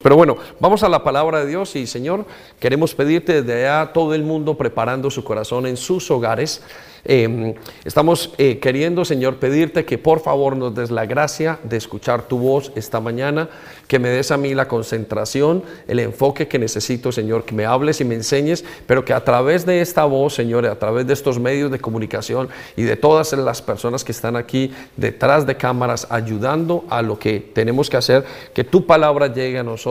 Pero bueno, vamos a la palabra de Dios y Señor, queremos pedirte desde allá todo el mundo preparando su corazón en sus hogares. Em, estamos eh, queriendo, Señor, pedirte que por favor nos des la gracia de escuchar tu voz esta mañana, que me des a mí la concentración, el enfoque que necesito, Señor, que me hables y me enseñes, pero que a través de esta voz, Señor, a través de estos medios de comunicación y de todas las personas que están aquí detrás de cámaras ayudando a lo que tenemos que hacer, que tu palabra llegue a nosotros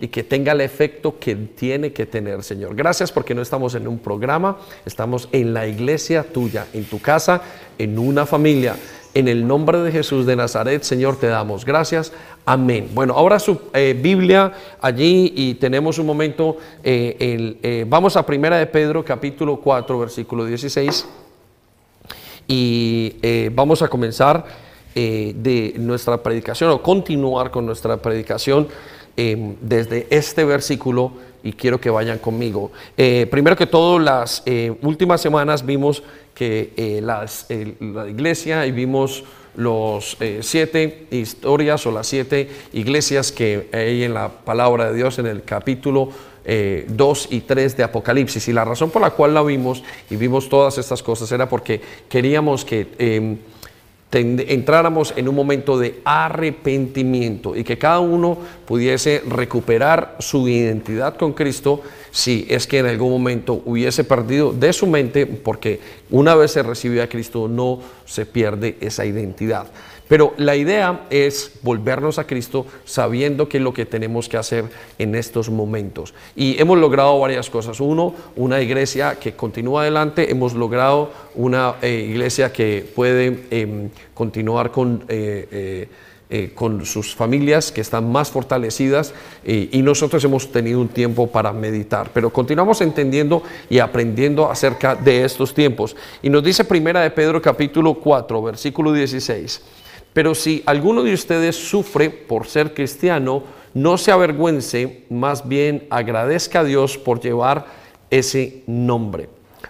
y que tenga el efecto que tiene que tener, Señor. Gracias porque no estamos en un programa, estamos en la iglesia tuya en tu casa, en una familia. En el nombre de Jesús de Nazaret, Señor, te damos gracias. Amén. Bueno, ahora su eh, Biblia allí y tenemos un momento. Eh, eh, vamos a Primera de Pedro, capítulo 4, versículo 16. Y vamos a comenzar de nuestra predicación o continuar con nuestra predicación desde este versículo y quiero que vayan conmigo. primero que todo, las últimas semanas vimos que eh, las, la iglesia y vimos los eh, siete historias o las siete iglesias que hay en la palabra de Dios en el capítulo 2 eh, y 3 de Apocalipsis. Y la razón por la cual la vimos y vimos todas estas cosas era porque queríamos que em, entráramos en un momento de arrepentimiento y que cada uno pudiese recuperar su identidad con Cristo si es que en algún momento hubiese perdido de su mente, porque una vez se recibe a Cristo no se pierde esa identidad. Pero la idea es volvernos a Cristo sabiendo qué es lo que tenemos que hacer en estos momentos. Y hemos logrado varias cosas. Uno, una iglesia que continúa adelante. Hemos logrado una eh, iglesia que puede em, continuar con... Eh, eh, con sus familias que están más fortalecidas y nosotros hemos tenido un tiempo para meditar, pero continuamos entendiendo y aprendiendo acerca de estos tiempos. Y nos dice Primera de Pedro capítulo 4, versículo 16. Pero si alguno de ustedes sufre por ser cristiano, no se avergüence, más bien agradezca a Dios por llevar ese nombre.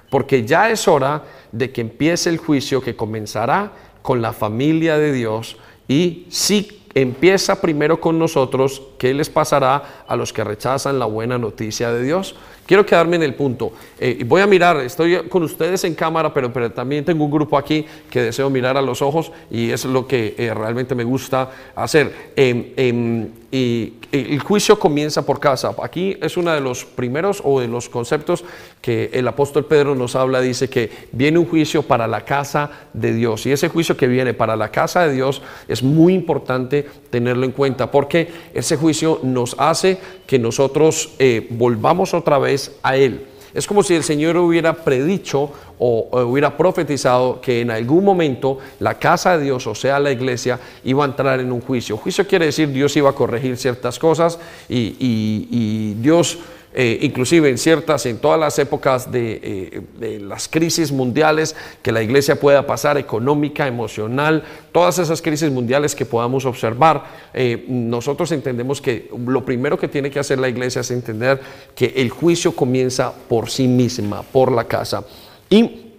Porque ya es hora de que empiece el juicio que comenzará con la familia de Dios y si empieza primero con nosotros, ¿qué les pasará a los que rechazan la buena noticia de Dios? Quiero quedarme en el punto. Eh, voy a mirar, estoy con ustedes en cámara, pero, también tengo un grupo aquí que deseo mirar a los ojos y es lo que eh, realmente me gusta hacer. Em, em, el juicio comienza por casa. Aquí es uno de los primeros o de los conceptos que el apóstol Pedro nos habla. Dice que viene un juicio para la casa de Dios. Y ese juicio que viene para la casa de Dios es muy importante tenerlo en cuenta porque ese juicio nos hace que nosotros eh, volvamos otra vez a Él. Es como si el Señor hubiera predicho o, hubiera profetizado que en algún momento la casa de Dios, o sea, la iglesia, iba a entrar en un juicio. Juicio quiere decir Dios iba a corregir ciertas cosas y, y Dios eh, inclusive en ciertas, en todas las épocas eh, de, las crisis mundiales que la iglesia pueda pasar, económica, emocional, todas esas crisis mundiales que podamos observar, eh, nosotros entendemos que lo primero que tiene que hacer la iglesia es entender que el juicio comienza por sí misma, por la casa. Y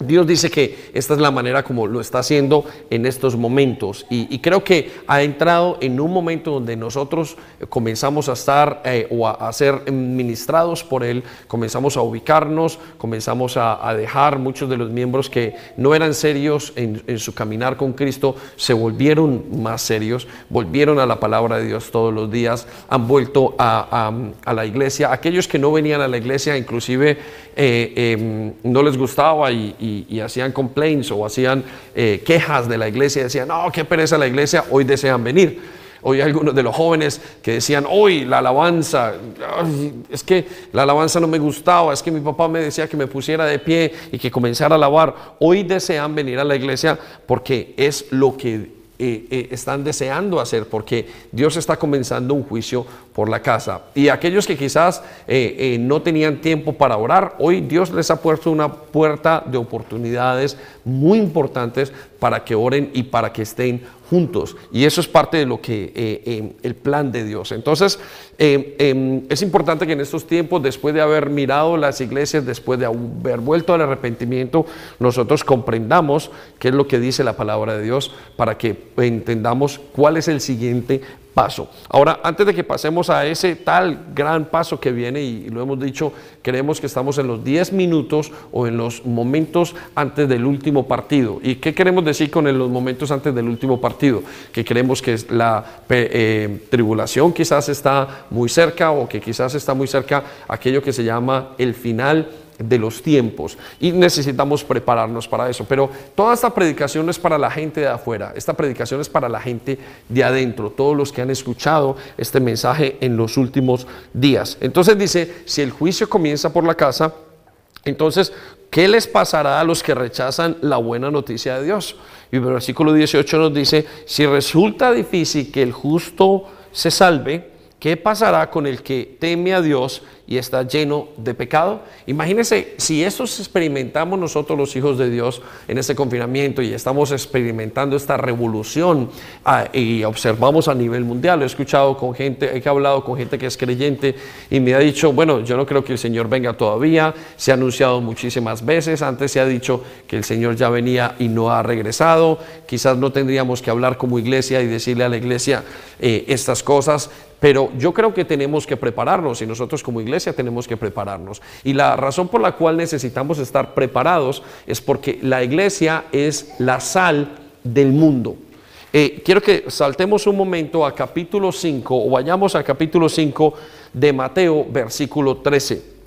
Dios dice que esta es la manera como lo está haciendo en estos momentos. Y, creo que ha entrado en un momento donde nosotros comenzamos a estar eh, o a, ser ministrados por Él, comenzamos a ubicarnos, comenzamos a, dejar muchos de los miembros que no eran serios en, su caminar con Cristo, se volvieron más serios, volvieron a la palabra de Dios todos los días, han vuelto a, la iglesia, aquellos que no venían a la iglesia inclusive eh, em, no les gustaba y, hacían complaints o hacían eh, quejas de la iglesia, decían, no, qué pereza la iglesia, hoy desean venir. Hoy algunos de los jóvenes que decían, hoy la alabanza, es que la alabanza no me gustaba, es que mi papá me decía que me pusiera de pie y que comenzara a alabar. Hoy desean venir a la iglesia porque es lo que eh, eh, están deseando hacer, porque Dios está comenzando un juicio por la casa. Y aquellos que quizás eh, no tenían tiempo para orar, hoy Dios les ha puesto una puerta de oportunidades muy importantes para que oren y para que estén juntos. Y eso es parte de lo que eh, em, el plan de Dios. Entonces, em, em, es importante que en estos tiempos, después de haber mirado las iglesias, después de haber vuelto al arrepentimiento, nosotros comprendamos qué es lo que dice la palabra de Dios para que entendamos cuál es el siguiente Ahora, antes de que pasemos a ese tal gran paso que viene, y lo hemos dicho, creemos que estamos en los 10 minutos o en los momentos antes del último partido. ¿Y qué queremos decir con los momentos antes del último partido? Que creemos que la eh, tribulación quizás está muy cerca o que quizás está muy cerca aquello que se llama el final de los tiempos y necesitamos prepararnos para eso. Pero toda esta predicación no es para la gente de afuera, esta predicación es para la gente de adentro, todos los que han escuchado este mensaje en los últimos días. Entonces dice, si el juicio comienza por la casa, entonces, ¿qué les pasará a los que rechazan la buena noticia de Dios? Y el versículo 18 nos dice, si resulta difícil que el justo se salve, ¿qué pasará con el que teme a Dios y está lleno de pecado. Imagínense si eso experimentamos nosotros los hijos de Dios en este confinamiento y estamos experimentando esta revolución ah, y observamos a nivel mundial. He escuchado con gente, he hablado con gente que es creyente y me ha dicho, bueno, yo no creo que el Señor venga todavía, se ha anunciado muchísimas veces, antes se ha dicho que el Señor ya venía y no ha regresado, quizás no tendríamos que hablar como iglesia y decirle a la iglesia eh, estas cosas, pero yo creo que tenemos que prepararnos y nosotros como iglesia tenemos que prepararnos. Y la razón por la cual necesitamos estar preparados es porque la iglesia es la sal del mundo. Eh, quiero que saltemos un momento a capítulo 5 o vayamos al capítulo 5 de Mateo, versículo 13.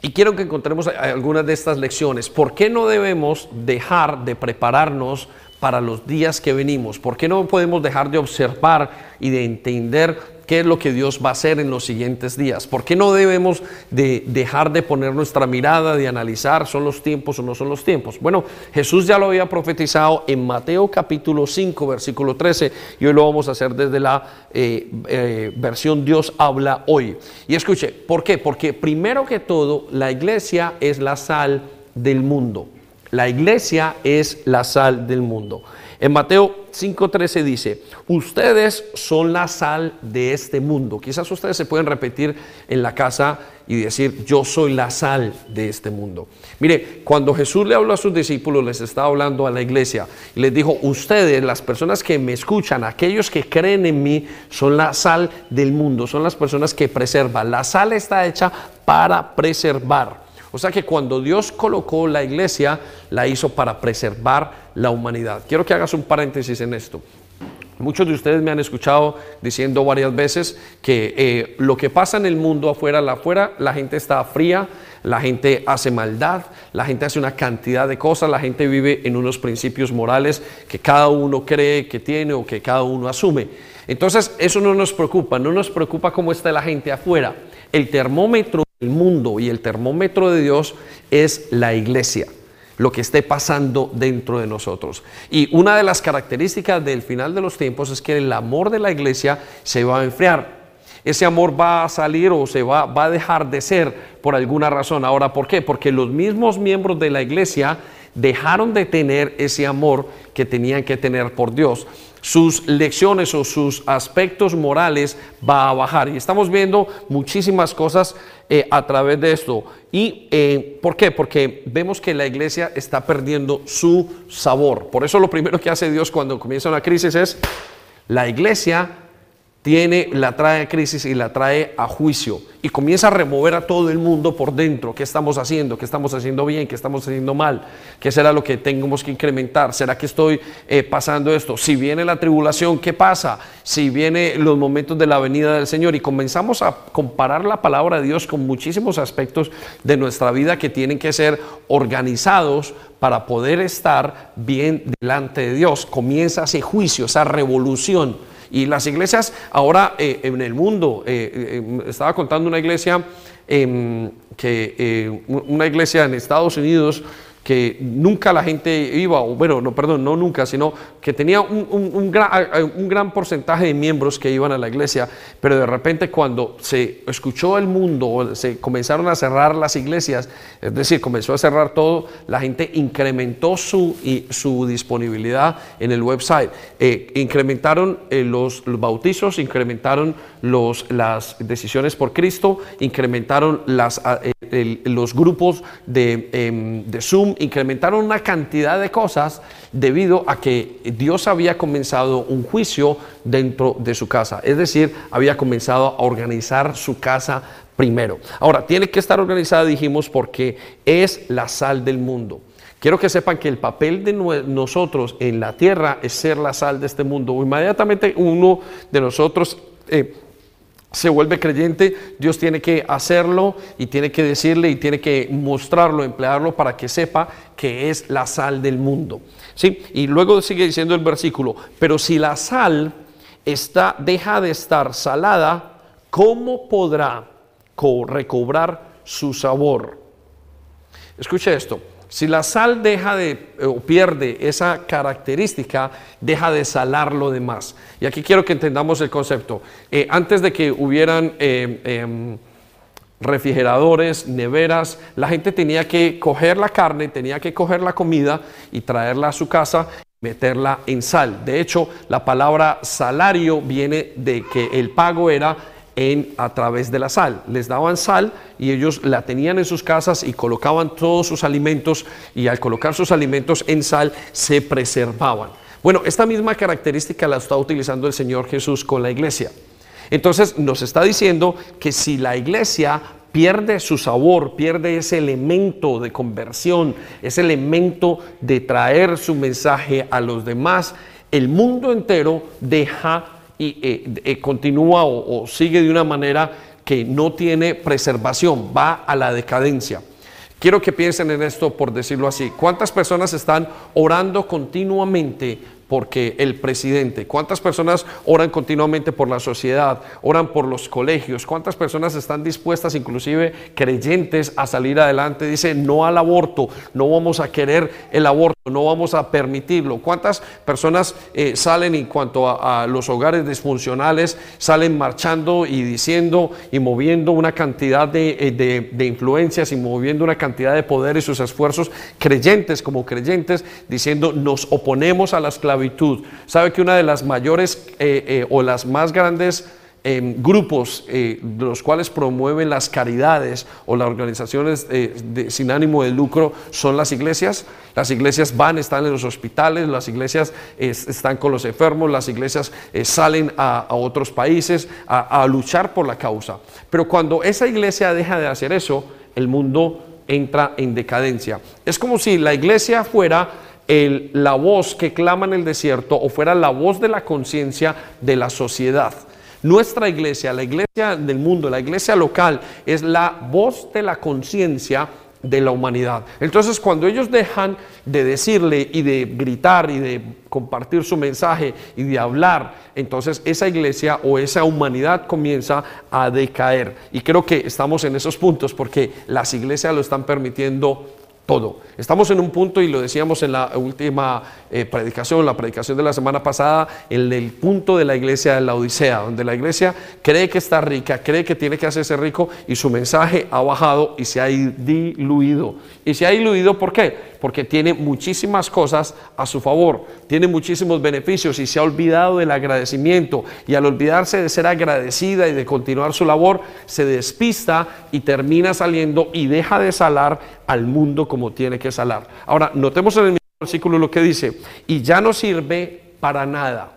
Y quiero que encontremos algunas de estas lecciones. ¿Por qué no debemos dejar de prepararnos para los días que venimos? ¿Por qué no podemos dejar de observar y de entender qué es lo que Dios va a hacer en los siguientes días? ¿Por qué no debemos de dejar de poner nuestra mirada, de analizar, son los tiempos o no son los tiempos? Bueno, Jesús ya lo había profetizado en Mateo capítulo 5, versículo 13, y hoy lo vamos a hacer desde la eh, eh, versión Dios habla hoy. Y escuche, ¿por qué? Porque primero que todo, la iglesia es la sal del mundo. La iglesia es la sal del mundo. En Mateo 5:13 dice, ustedes son la sal de este mundo. Quizás ustedes se pueden repetir en la casa y decir, yo soy la sal de este mundo. Mire, cuando Jesús le habló a sus discípulos, les estaba hablando a la iglesia y les dijo, ustedes, las personas que me escuchan, aquellos que creen en mí, son la sal del mundo, son las personas que preservan. La sal está hecha para preservar. O sea que cuando Dios colocó la iglesia, la hizo para preservar la humanidad. Quiero que hagas un paréntesis en esto. Muchos de ustedes me han escuchado diciendo varias veces que eh, lo que pasa en el mundo afuera, afuera, la gente está fría, la gente hace maldad, la gente hace una cantidad de cosas, la gente vive en unos principios morales que cada uno cree que tiene o que cada uno asume. Entonces, eso no nos preocupa, no nos preocupa cómo está la gente afuera. El termómetro el mundo y el termómetro de Dios es la iglesia, lo que esté pasando dentro de nosotros. Y una de las características del final de los tiempos es que el amor de la iglesia se va a enfriar. Ese amor va a salir o se va, a dejar de ser por alguna razón. Ahora, ¿por qué? Porque los mismos miembros de la iglesia dejaron de tener ese amor que tenían que tener por Dios sus lecciones o sus aspectos morales va a bajar. Y estamos viendo muchísimas cosas eh, a través de esto. ¿Y eh, por qué? Porque vemos que la iglesia está perdiendo su sabor. Por eso lo primero que hace Dios cuando comienza una crisis es la iglesia tiene, la trae a crisis y la trae a juicio y comienza a remover a todo el mundo por dentro. ¿Qué estamos haciendo? ¿Qué estamos haciendo bien? ¿Qué estamos haciendo mal? ¿Qué será lo que tenemos que incrementar? ¿Será que estoy eh, pasando esto? Si viene la tribulación, ¿qué pasa? Si vienen los momentos de la venida del Señor y comenzamos a comparar la palabra de Dios con muchísimos aspectos de nuestra vida que tienen que ser organizados para poder estar bien delante de Dios. Comienza ese juicio, esa revolución y las iglesias ahora eh, en el mundo, eh, eh, estaba contando una iglesia, em, que una iglesia en Estados Unidos, que nunca la gente iba, o bueno, no, perdón, no nunca, sino que tenía un, gran, porcentaje de miembros que iban a la iglesia, pero de repente cuando se escuchó el mundo, se comenzaron a cerrar las iglesias, es decir, comenzó a cerrar todo, la gente incrementó su, su disponibilidad en el website, eh, incrementaron eh, los, bautizos, incrementaron los, las decisiones por Cristo, incrementaron las, eh, los grupos de, em, de Zoom, incrementaron una cantidad de cosas debido a que Dios había comenzado un juicio dentro de su casa. Es decir, había comenzado a organizar su casa primero. Ahora, tiene que estar organizada, dijimos, porque es la sal del mundo. Quiero que sepan que el papel de nosotros en la tierra es ser la sal de este mundo. Inmediatamente uno de nosotros eh, se vuelve creyente, Dios tiene que hacerlo y tiene que decirle y tiene que mostrarlo, emplearlo para que sepa que es la sal del mundo. ¿Sí? Y luego sigue diciendo el versículo, pero si la sal está, deja de estar salada, ¿cómo podrá recobrar su sabor? Escuche esto. Si la sal deja de o pierde esa característica, deja de salar lo demás. Y aquí quiero que entendamos el concepto. Eh, antes de que hubieran eh, em, refrigeradores, neveras, la gente tenía que coger la carne, tenía que coger la comida y traerla a su casa meterla en sal. De hecho, la palabra salario viene de que el pago era a través de la sal. Les daban sal y ellos la tenían en sus casas y colocaban todos sus alimentos y al colocar sus alimentos en sal se preservaban. Bueno, esta misma característica la está utilizando el Señor Jesús con la iglesia. Entonces nos está diciendo que si la iglesia pierde su sabor, pierde ese elemento de conversión, ese elemento de traer su mensaje a los demás, el mundo entero deja y eh, eh, continúa o, sigue de una manera que no tiene preservación, va a la decadencia. Quiero que piensen en esto por decirlo así. ¿Cuántas personas están orando continuamente porque el presidente, cuántas personas oran continuamente por la sociedad, oran por los colegios, cuántas personas están dispuestas, inclusive creyentes, a salir adelante, dice no al aborto, no vamos a querer el aborto, no vamos a permitirlo. ¿Cuántas personas eh, salen en cuanto a, los hogares disfuncionales, salen marchando y diciendo y moviendo una cantidad eh, de, de influencias y moviendo una cantidad de poder y sus esfuerzos, creyentes como creyentes, diciendo nos oponemos a la esclavitud? Sabe que una de las mayores eh, o las más grandes em, grupos eh, de los cuales promueven las caridades o las organizaciones sin ánimo de lucro son las iglesias. Las iglesias van, están en los hospitales, las iglesias están con los enfermos, las iglesias salen a, otros países a luchar por la causa. Pero cuando esa iglesia deja de hacer eso, el mundo entra en decadencia. Es como si la iglesia fuera la voz que clama en el desierto o fuera la voz de la conciencia de la sociedad. Nuestra iglesia, la iglesia del mundo, la iglesia local, es la voz de la conciencia de la humanidad. Entonces, cuando ellos dejan de decirle y de gritar y de compartir su mensaje y de hablar, entonces esa iglesia o esa humanidad comienza a decaer. Y creo que estamos en esos puntos porque las iglesias lo están permitiendo todo. Estamos en un punto, y lo decíamos en la última eh, predicación, la predicación de la semana pasada, en el punto de la iglesia de la Odisea, donde la iglesia cree que está rica, cree que tiene que hacerse rico, y su mensaje ha bajado y se ha diluido. Y se ha diluido, ¿por qué? Porque tiene muchísimas cosas a su favor, tiene muchísimos beneficios y se ha olvidado del agradecimiento. Y al olvidarse de ser agradecida y de continuar su labor, se despista y termina saliendo y deja de salar al mundo como tiene que salar. Ahora, notemos en el mismo versículo lo que dice, y ya no sirve para nada.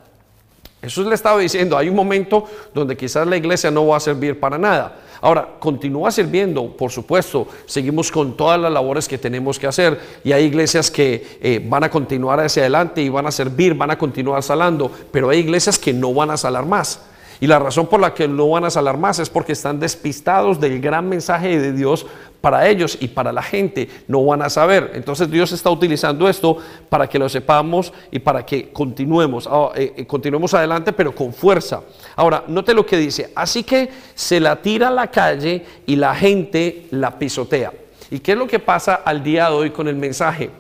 Jesús le estaba diciendo, hay un momento donde quizás la iglesia no va a servir para nada. Ahora, continúa sirviendo, por supuesto, seguimos con todas las labores que tenemos que hacer y hay iglesias que eh, van a continuar hacia adelante y van a servir, van a continuar salando, pero hay iglesias que no van a salar más. Y la razón por la que no van a salar más es porque están despistados del gran mensaje de Dios para ellos y para la gente. No van a saber. Entonces Dios está utilizando esto para que lo sepamos y para que continuemos, ah, eh, eh, continuemos adelante, pero con fuerza. Ahora, note lo que dice. Así que se la tira a la calle y la gente la pisotea. ¿Y qué es lo que pasa al día de hoy con el mensaje?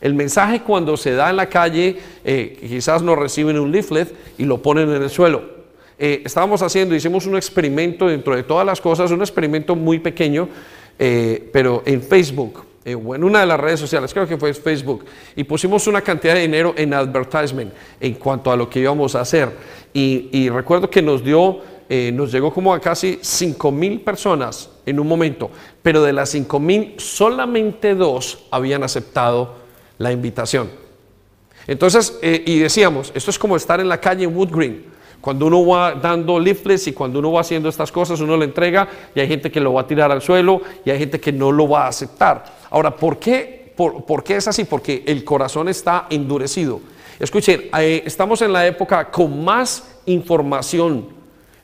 El mensaje cuando se da en la calle, eh, quizás nos reciben un leaflet y lo ponen en el suelo. Eh, estábamos haciendo, hicimos un experimento dentro de todas las cosas, un experimento muy pequeño, eh, pero en Facebook, eh, o en una de las redes sociales, creo que fue Facebook, y pusimos una cantidad de dinero en advertisement en cuanto a lo que íbamos a hacer. Y, recuerdo que nos dio eh, nos llegó como a casi 5 mil personas en un momento, pero de las 5 mil solamente dos habían aceptado la invitación. Entonces, eh, y decíamos, esto es como estar en la calle en Wood Green. Cuando uno va dando leaflets y cuando uno va haciendo estas cosas, uno le entrega y hay gente que lo va a tirar al suelo y hay gente que no lo va a aceptar. Ahora, ¿por qué, por, qué es así? Porque el corazón está endurecido. Escuchen, eh, estamos en la época con más información.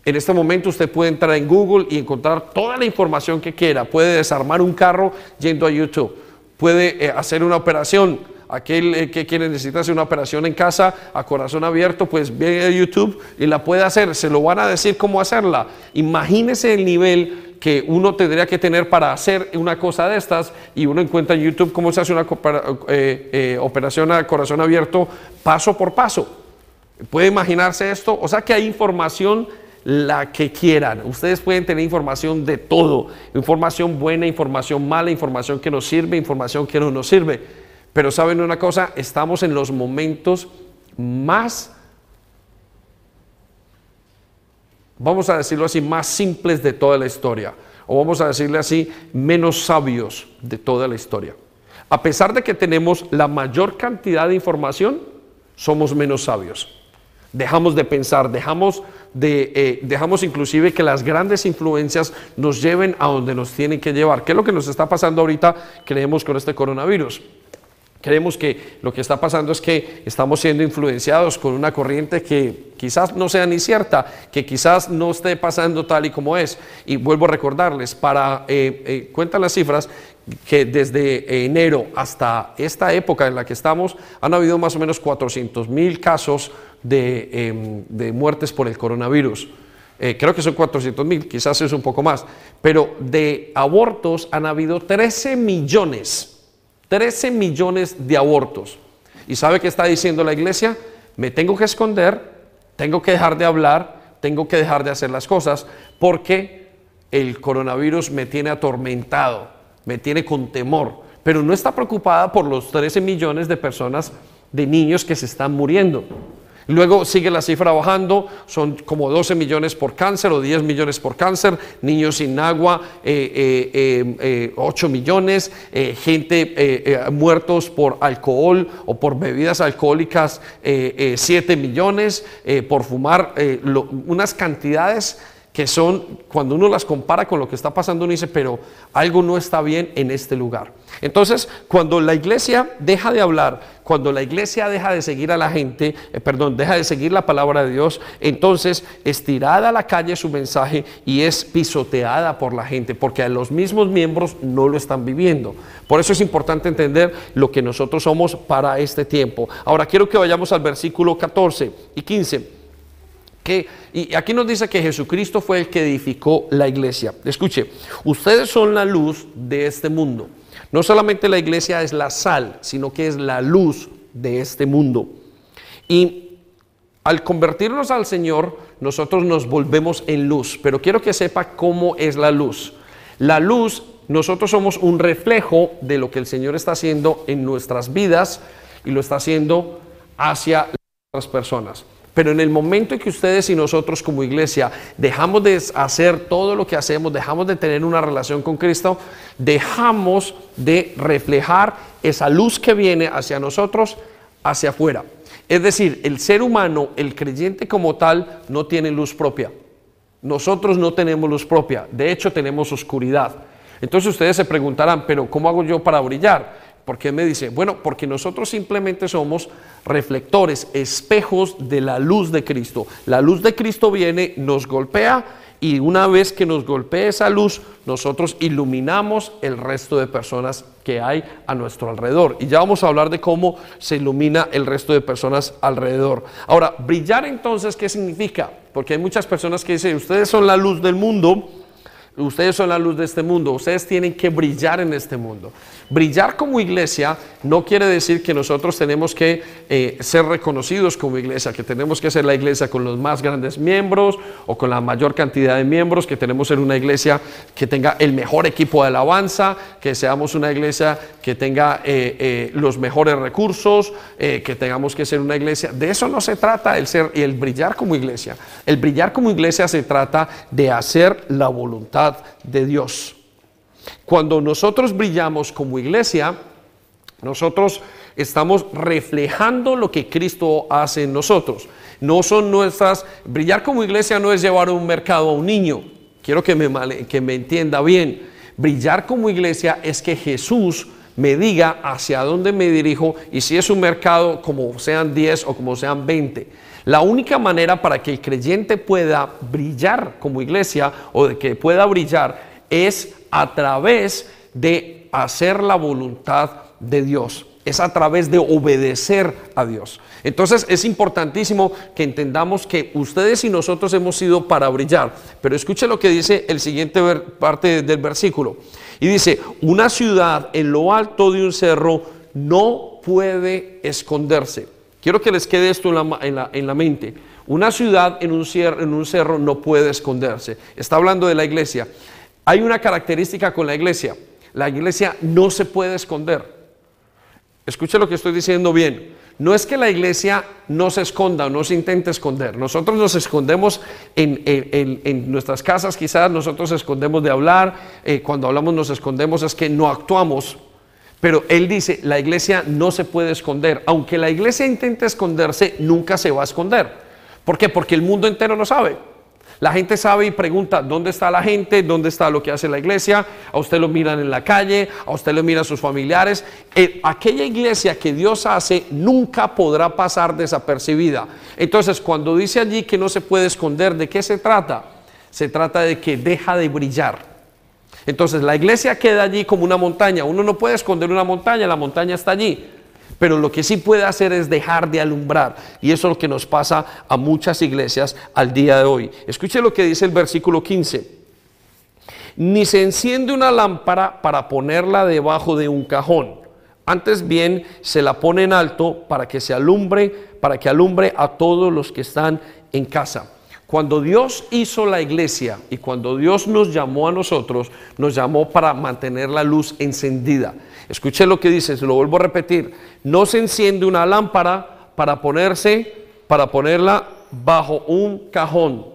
En este momento usted puede entrar en Google y encontrar toda la información que quiera. Puede desarmar un carro yendo a YouTube. Puede eh, hacer una operación aquel eh, que quiere necesita hacer una operación en casa a corazón abierto, pues ve a YouTube y la puede hacer. Se lo van a decir cómo hacerla. Imagínese el nivel que uno tendría que tener para hacer una cosa de estas y uno encuentra en YouTube cómo se hace una eh, eh, operación a corazón abierto paso por paso. ¿Puede imaginarse esto? O sea que hay información la que quieran. Ustedes pueden tener información de todo, información buena, información mala, información que nos sirve, información que no nos sirve. Pero saben una cosa, estamos en los momentos más, vamos a decirlo así, más simples de toda la historia. O vamos a decirle así, menos sabios de toda la historia. A pesar de que tenemos la mayor cantidad de información, somos menos sabios. Dejamos de pensar, dejamos, de, eh, dejamos inclusive que las grandes influencias nos lleven a donde nos tienen que llevar. ¿Qué es lo que nos está pasando ahorita, creemos, con este coronavirus? Creemos que lo que está pasando es que estamos siendo influenciados con una corriente que quizás no sea ni cierta, que quizás no esté pasando tal y como es. Y vuelvo a recordarles, para, eh, eh, cuentan las cifras, que desde enero hasta esta época en la que estamos han habido más o menos 400 mil casos de, em, de, muertes por el coronavirus. Eh, creo que son 400 mil, quizás es un poco más, pero de abortos han habido 13 millones 13 millones de abortos. ¿Y sabe qué está diciendo la iglesia? Me tengo que esconder, tengo que dejar de hablar, tengo que dejar de hacer las cosas porque el coronavirus me tiene atormentado, me tiene con temor, pero no está preocupada por los 13 millones de personas, de niños que se están muriendo. Luego sigue la cifra bajando, son como 12 millones por cáncer o 10 millones por cáncer, niños sin agua, 8 eh, eh, eh, millones, gente muertos por alcohol o por bebidas alcohólicas, 7 millones, por fumar, unas cantidades que son, cuando uno las compara con lo que está pasando, uno dice, pero algo no está bien en este lugar. Entonces, cuando la iglesia deja de hablar, cuando la iglesia deja de seguir a la gente, eh, perdón, deja de seguir la palabra de Dios, entonces estirada a la calle su mensaje y es pisoteada por la gente, porque a los mismos miembros no lo están viviendo. Por eso es importante entender lo que nosotros somos para este tiempo. Ahora quiero que vayamos al versículo 14 y 15 y aquí nos dice que Jesucristo fue el que edificó la iglesia. Escuche, ustedes son la luz de este mundo. No solamente la iglesia es la sal, sino que es la luz de este mundo. Y al convertirnos al Señor, nosotros nos volvemos en luz. Pero quiero que sepa cómo es la luz. La luz, nosotros somos un reflejo de lo que el Señor está haciendo en nuestras vidas y lo está haciendo hacia las personas. Pero en el momento en que ustedes y nosotros como iglesia dejamos de hacer todo lo que hacemos, dejamos de tener una relación con Cristo, dejamos de reflejar esa luz que viene hacia nosotros, hacia afuera. Es decir, el ser humano, el creyente como tal, no tiene luz propia. Nosotros no tenemos luz propia, de hecho tenemos oscuridad. Entonces ustedes se preguntarán, pero ¿cómo hago yo para brillar? ¿Por qué me dice? Bueno, porque nosotros simplemente somos reflectores, espejos de la luz de Cristo. La luz de Cristo viene, nos golpea y una vez que nos golpea esa luz, nosotros iluminamos el resto de personas que hay a nuestro alrededor. Y ya vamos a hablar de cómo se ilumina el resto de personas alrededor. Ahora, brillar entonces, ¿qué significa? Porque hay muchas personas que dicen, ustedes son la luz del mundo, Ustedes son la luz de este mundo, ustedes tienen que brillar en este mundo. Brillar como iglesia no quiere decir que nosotros tenemos que eh, ser reconocidos como iglesia, que tenemos que ser la iglesia con los más grandes miembros o con la mayor cantidad de miembros, que tenemos ser una iglesia que tenga el mejor equipo de alabanza, que seamos una iglesia que tenga eh, eh, los mejores recursos, que tengamos que ser una iglesia. De eso no se trata el ser y el brillar como iglesia. El brillar como iglesia se trata de hacer la voluntad de Dios. Cuando nosotros brillamos como iglesia, nosotros estamos reflejando lo que Cristo hace en nosotros. No son nuestras, brillar como iglesia no es llevar un mercado a un niño. Quiero que me, que me entienda bien. Brillar como iglesia es que Jesús me diga hacia dónde me dirijo y si es un mercado como sean 10 o como sean 20. La única manera para que el creyente pueda brillar como iglesia o de que pueda brillar es a través de hacer la voluntad de Dios. Es a través de obedecer a Dios. Entonces es importantísimo que entendamos que ustedes y nosotros hemos sido para brillar. Pero escuche lo que dice el siguiente parte del versículo. Y dice, una ciudad en lo alto de un cerro no puede esconderse. Quiero que les quede esto en la, mente. Una ciudad en un, en un cerro no puede esconderse. Está hablando de la iglesia. Hay una característica con la iglesia. La iglesia no se puede esconder. Escuche lo que estoy diciendo bien. No es que la iglesia no se esconda o no se intente esconder. Nosotros nos escondemos en, nuestras casas, quizás nosotros escondemos de hablar. Eh, cuando hablamos nos escondemos es que no actuamos pero él dice, la iglesia no se puede esconder. Aunque la iglesia intente esconderse, nunca se va a esconder. ¿Por qué? Porque el mundo entero lo sabe. La gente sabe y pregunta, ¿dónde está la gente? ¿Dónde está lo que hace la iglesia? A usted lo miran en la calle, a usted lo miran sus familiares. Eh, aquella iglesia que Dios hace nunca podrá pasar desapercibida. Entonces, cuando dice allí que no se puede esconder, ¿de qué se trata? Se trata de que deja de brillar. Entonces la iglesia queda allí como una montaña. Uno no puede esconder una montaña, la montaña está allí. Pero lo que sí puede hacer es dejar de alumbrar. Y eso es lo que nos pasa a muchas iglesias al día de hoy. Escuche lo que dice el versículo 15. Ni se enciende una lámpara para ponerla debajo de un cajón. Antes bien se la pone en alto para que se alumbre, para que alumbre a todos los que están en casa. Cuando Dios hizo la iglesia y cuando Dios nos llamó a nosotros, nos llamó para mantener la luz encendida. Escuche lo que dice, se lo vuelvo a repetir. No se enciende una lámpara para ponerse, para ponerla bajo un cajón.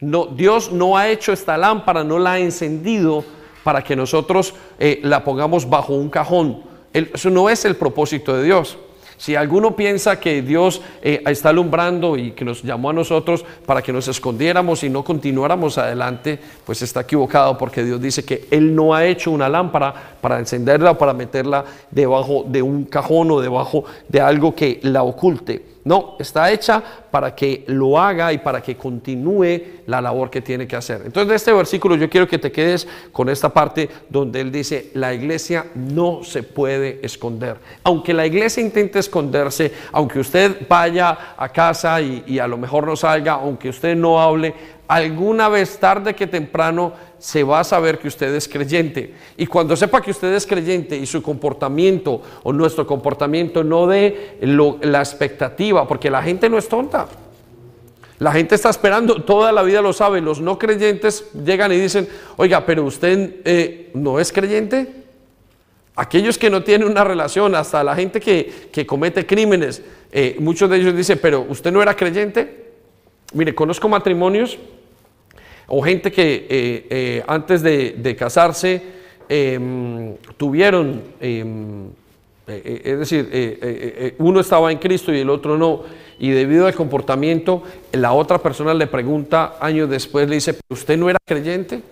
No, Dios no ha hecho esta lámpara, no la ha encendido para que nosotros eh, la pongamos bajo un cajón. eso no es el propósito de Dios. Si alguno piensa que Dios eh, está alumbrando y que nos llamó a nosotros para que nos escondiéramos y no continuáramos adelante, pues está equivocado porque Dios dice que Él no ha hecho una lámpara para encenderla o para meterla debajo de un cajón o debajo de algo que la oculte. No, está hecha para que lo haga y para que continúe la labor que tiene que hacer. Entonces, de este versículo yo quiero que te quedes con esta parte donde él dice, la iglesia no se puede esconder. Aunque la iglesia intente esconderse, aunque usted vaya a casa y, y a lo mejor no salga, aunque usted no hable, alguna vez tarde que temprano se va a saber que usted es creyente. Y cuando sepa que usted es creyente y su comportamiento o nuestro comportamiento no dé la expectativa, porque la gente no es tonta. La gente está esperando, toda la vida lo sabe. Los no creyentes llegan y dicen, oiga, pero usted eh, no es creyente. Aquellos que no tienen una relación, hasta la gente que, comete crímenes, eh, muchos de ellos dicen, pero usted no era creyente. Mire, conozco matrimonios o gente que eh, eh, antes de, casarse em, tuvieron, em, eh, es decir, uno estaba en Cristo y el otro no, y debido al comportamiento, la otra persona le pregunta años después, le dice, ¿usted no era creyente?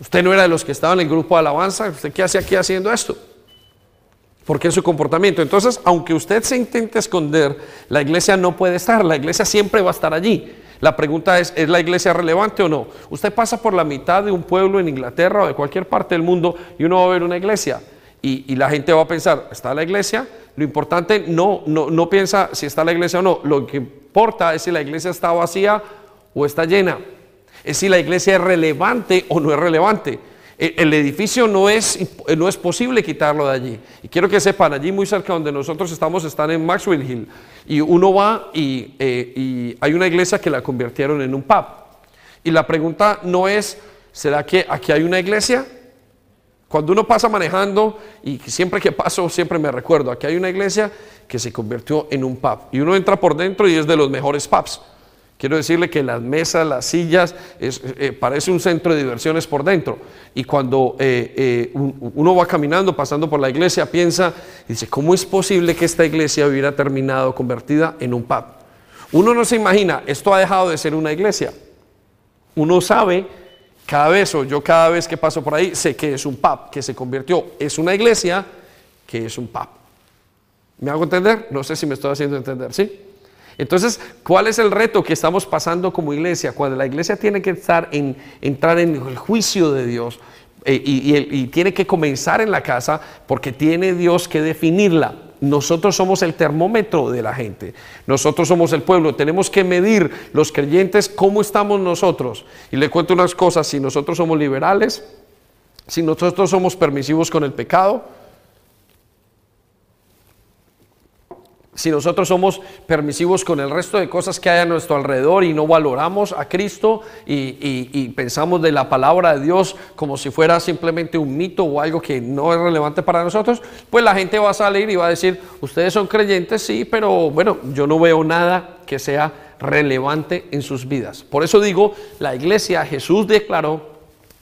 ¿Usted no era de los que estaban en el grupo de alabanza? ¿Usted qué hace aquí haciendo esto? Porque es su comportamiento. Entonces, aunque usted se intente esconder, la iglesia no puede estar, la iglesia siempre va a estar allí. La pregunta es, ¿es la iglesia relevante o no? Usted pasa por la mitad de un pueblo en Inglaterra o de cualquier parte del mundo y uno va a ver una iglesia. Y, la gente va a pensar, ¿está la iglesia? Lo importante no, no, no piensa si está la iglesia o no. Lo que importa es si la iglesia está vacía o está llena. Es si la iglesia es relevante o no es relevante. El edificio no es, no es posible quitarlo de allí. Y quiero que sepan, allí muy cerca donde nosotros estamos, están en Maxwell Hill. Y uno va y, eh, y hay una iglesia que la convirtieron en un pub. Y la pregunta no es, ¿será que aquí hay una iglesia? Cuando uno pasa manejando, y siempre que paso, siempre me recuerdo, aquí hay una iglesia que se convirtió en un pub. Y uno entra por dentro y es de los mejores pubs. Quiero decirle que las mesas, las sillas, eh, parece un centro de diversiones por dentro. Y cuando eh, eh, uno va caminando, pasando por la iglesia, piensa, dice, ¿cómo es posible que esta iglesia hubiera terminado convertida en un pub? Uno no se imagina, esto ha dejado de ser una iglesia. Uno sabe cada vez, o yo cada vez que paso por ahí, sé que es un pub, que se convirtió, es una iglesia, que es un pub. ¿Me hago entender? No sé si me estoy haciendo entender, ¿sí? Entonces, ¿cuál es el reto que estamos pasando como iglesia? Cuando la iglesia tiene que estar en, entrar en el juicio de Dios eh, y, y tiene que comenzar en la casa porque tiene Dios que definirla. Nosotros somos el termómetro de la gente. Nosotros somos el pueblo. Tenemos que medir los creyentes cómo estamos nosotros. Y le cuento unas cosas. Si nosotros somos liberales, si nosotros somos permisivos con el pecado, si nosotros somos permisivos con el resto de cosas que hay a nuestro alrededor y no valoramos a Cristo y, pensamos de la palabra de Dios como si fuera simplemente un mito o algo que no es relevante para nosotros, pues la gente va a salir y va a decir, ustedes son creyentes, sí, pero bueno, yo no veo nada que sea relevante en sus vidas. Por eso digo, la iglesia, Jesús declaró,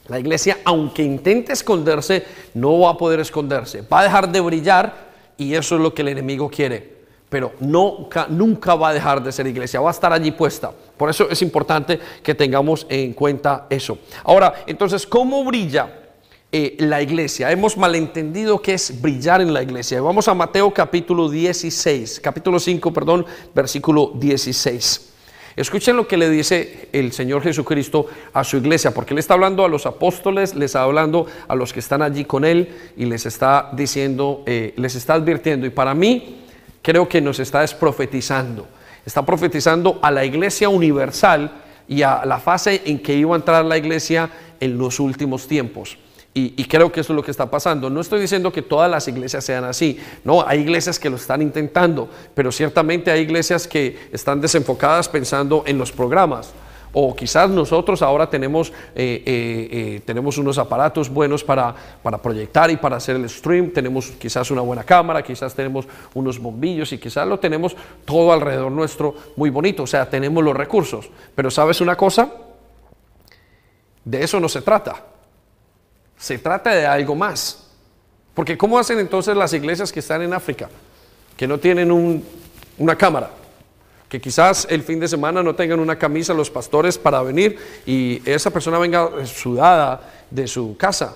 la iglesia, aunque intente esconderse, no va a poder esconderse, va a dejar de brillar y eso es lo que el enemigo quiere pero nunca, nunca va a dejar de ser iglesia, va a estar allí puesta. Por eso es importante que tengamos en cuenta eso. Ahora, entonces, ¿cómo brilla eh, la iglesia? Hemos malentendido qué es brillar en la iglesia. Vamos a Mateo capítulo 16, capítulo 5, perdón, versículo 16. Escuchen lo que le dice el Señor Jesucristo a su iglesia, porque le está hablando a los apóstoles, les está hablando a los que están allí con él y les está diciendo, eh, les está advirtiendo. Y para mí, creo que nos está desprofetizando. Está profetizando a la iglesia universal y a la fase en que iba a entrar la iglesia en los últimos tiempos. Y, creo que eso es lo que está pasando. No estoy diciendo que todas las iglesias sean así. No, hay iglesias que lo están intentando, pero ciertamente hay iglesias que están desenfocadas pensando en los programas. O quizás nosotros ahora tenemos, eh, eh, eh, tenemos unos aparatos buenos para, para, proyectar y para hacer el stream, tenemos quizás una buena cámara, quizás tenemos unos bombillos y quizás lo tenemos todo alrededor nuestro muy bonito, o sea, tenemos los recursos. Pero ¿sabes una cosa? De eso no se trata. Se trata de algo más. Porque ¿cómo hacen entonces las iglesias que están en África, que no tienen una cámara? Que quizás el fin de semana no tengan una camisa los pastores para venir y esa persona venga sudada de su casa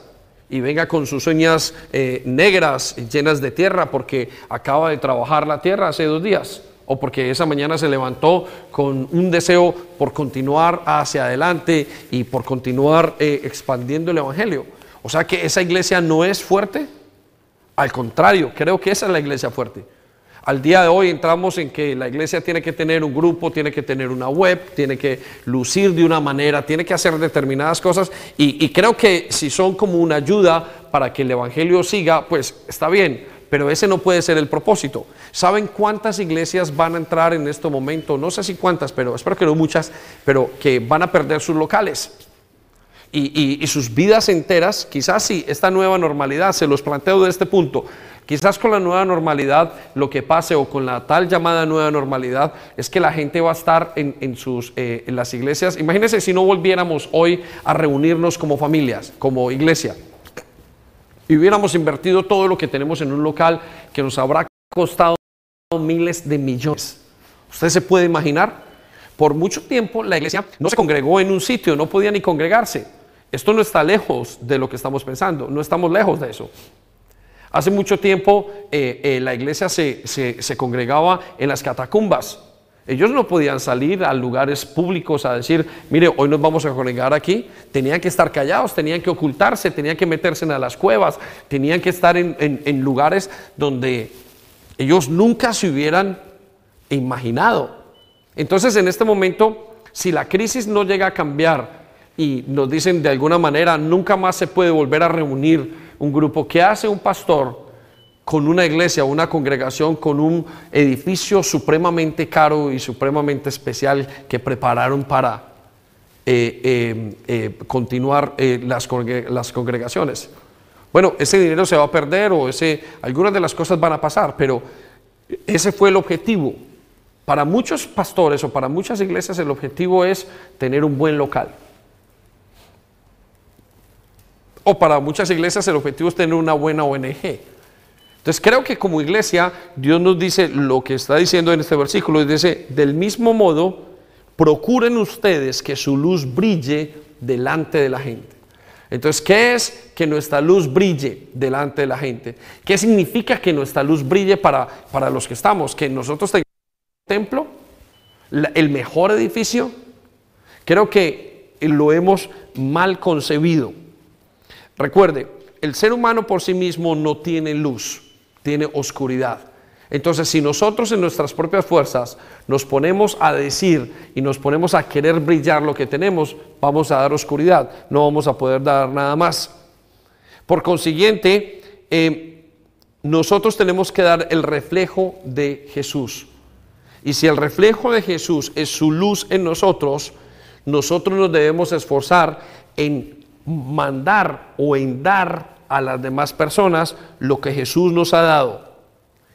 y venga con sus uñas eh, negras llenas de tierra porque acaba de trabajar la tierra hace dos días o porque esa mañana se levantó con un deseo por continuar hacia adelante y por continuar eh, expandiendo el Evangelio. O sea que esa iglesia no es fuerte, al contrario, creo que esa es la iglesia fuerte. Al día de hoy entramos en que la iglesia tiene que tener un grupo, tiene que tener una web, tiene que lucir de una manera, tiene que hacer determinadas cosas y, creo que si son como una ayuda para que el Evangelio siga, pues está bien, pero ese no puede ser el propósito. ¿Saben cuántas iglesias van a entrar en este momento? No sé si cuántas, pero espero que no muchas, pero que van a perder sus locales. Y, sus vidas enteras, quizás si esta nueva normalidad, se los planteo de este punto, Quizás con la nueva normalidad lo que pase o con la tal llamada nueva normalidad es que la gente va a estar en, sus, eh, en las iglesias. Imagínense si no volviéramos hoy a reunirnos como familias, como iglesia, y hubiéramos invertido todo lo que tenemos en un local que nos habrá costado miles de millones. ¿Usted se puede imaginar? Por mucho tiempo la iglesia no se congregó en un sitio, no podía ni congregarse. Esto no está lejos de lo que estamos pensando, no estamos lejos de eso. Hace mucho tiempo eh, eh, la iglesia se, congregaba en las catacumbas. Ellos no podían salir a lugares públicos a decir, mire, hoy nos vamos a congregar aquí. Tenían que estar callados, tenían que ocultarse, tenían que meterse en las cuevas, tenían que estar en, en lugares donde ellos nunca se hubieran imaginado. Entonces, en este momento, si la crisis no llega a cambiar y nos dicen de alguna manera, nunca más se puede volver a reunir un grupo. ¿Qué hace un pastor con una iglesia, una congregación, con un edificio supremamente caro y supremamente especial que prepararon para eh, eh, eh, continuar las, las congregaciones? Bueno, ese dinero se va a perder o ese, algunas de las cosas van a pasar, pero ese fue el objetivo. Para muchos pastores o para muchas iglesias el objetivo es tener un buen local. O para muchas iglesias el objetivo es tener una buena ONG. Entonces creo que como iglesia Dios nos dice lo que está diciendo en este versículo, dice, del mismo modo, procuren ustedes que su luz brille delante de la gente. Entonces, ¿qué es que nuestra luz brille delante de la gente? ¿Qué significa que nuestra luz brille para, para los que estamos? Que nosotros tengamos un templo, el mejor edificio. Creo que lo hemos mal concebido. Recuerde, el ser humano por sí mismo no tiene luz, tiene oscuridad. Entonces, si nosotros en nuestras propias fuerzas nos ponemos a decir y nos ponemos a querer brillar lo que tenemos, vamos a dar oscuridad, no vamos a poder dar nada más. Por consiguiente, eh, nosotros tenemos que dar el reflejo de Jesús. Y si el reflejo de Jesús es su luz en nosotros, nosotros nos debemos esforzar en mandar o en dar a las demás personas lo que Jesús nos ha dado.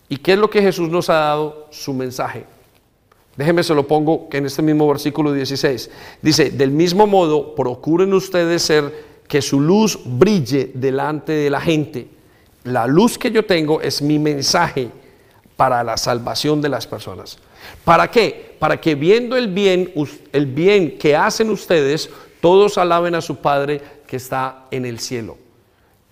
¿Y qué es lo que Jesús nos ha dado? Su mensaje. Déjeme se lo pongo en este mismo versículo 16. Dice, del mismo modo, procuren ustedes ser que su luz brille delante de la gente. La luz que yo tengo es mi mensaje para la salvación de las personas. ¿Para qué? Para que viendo el bien, el bien que hacen ustedes, todos alaben a su Padre que está en el cielo.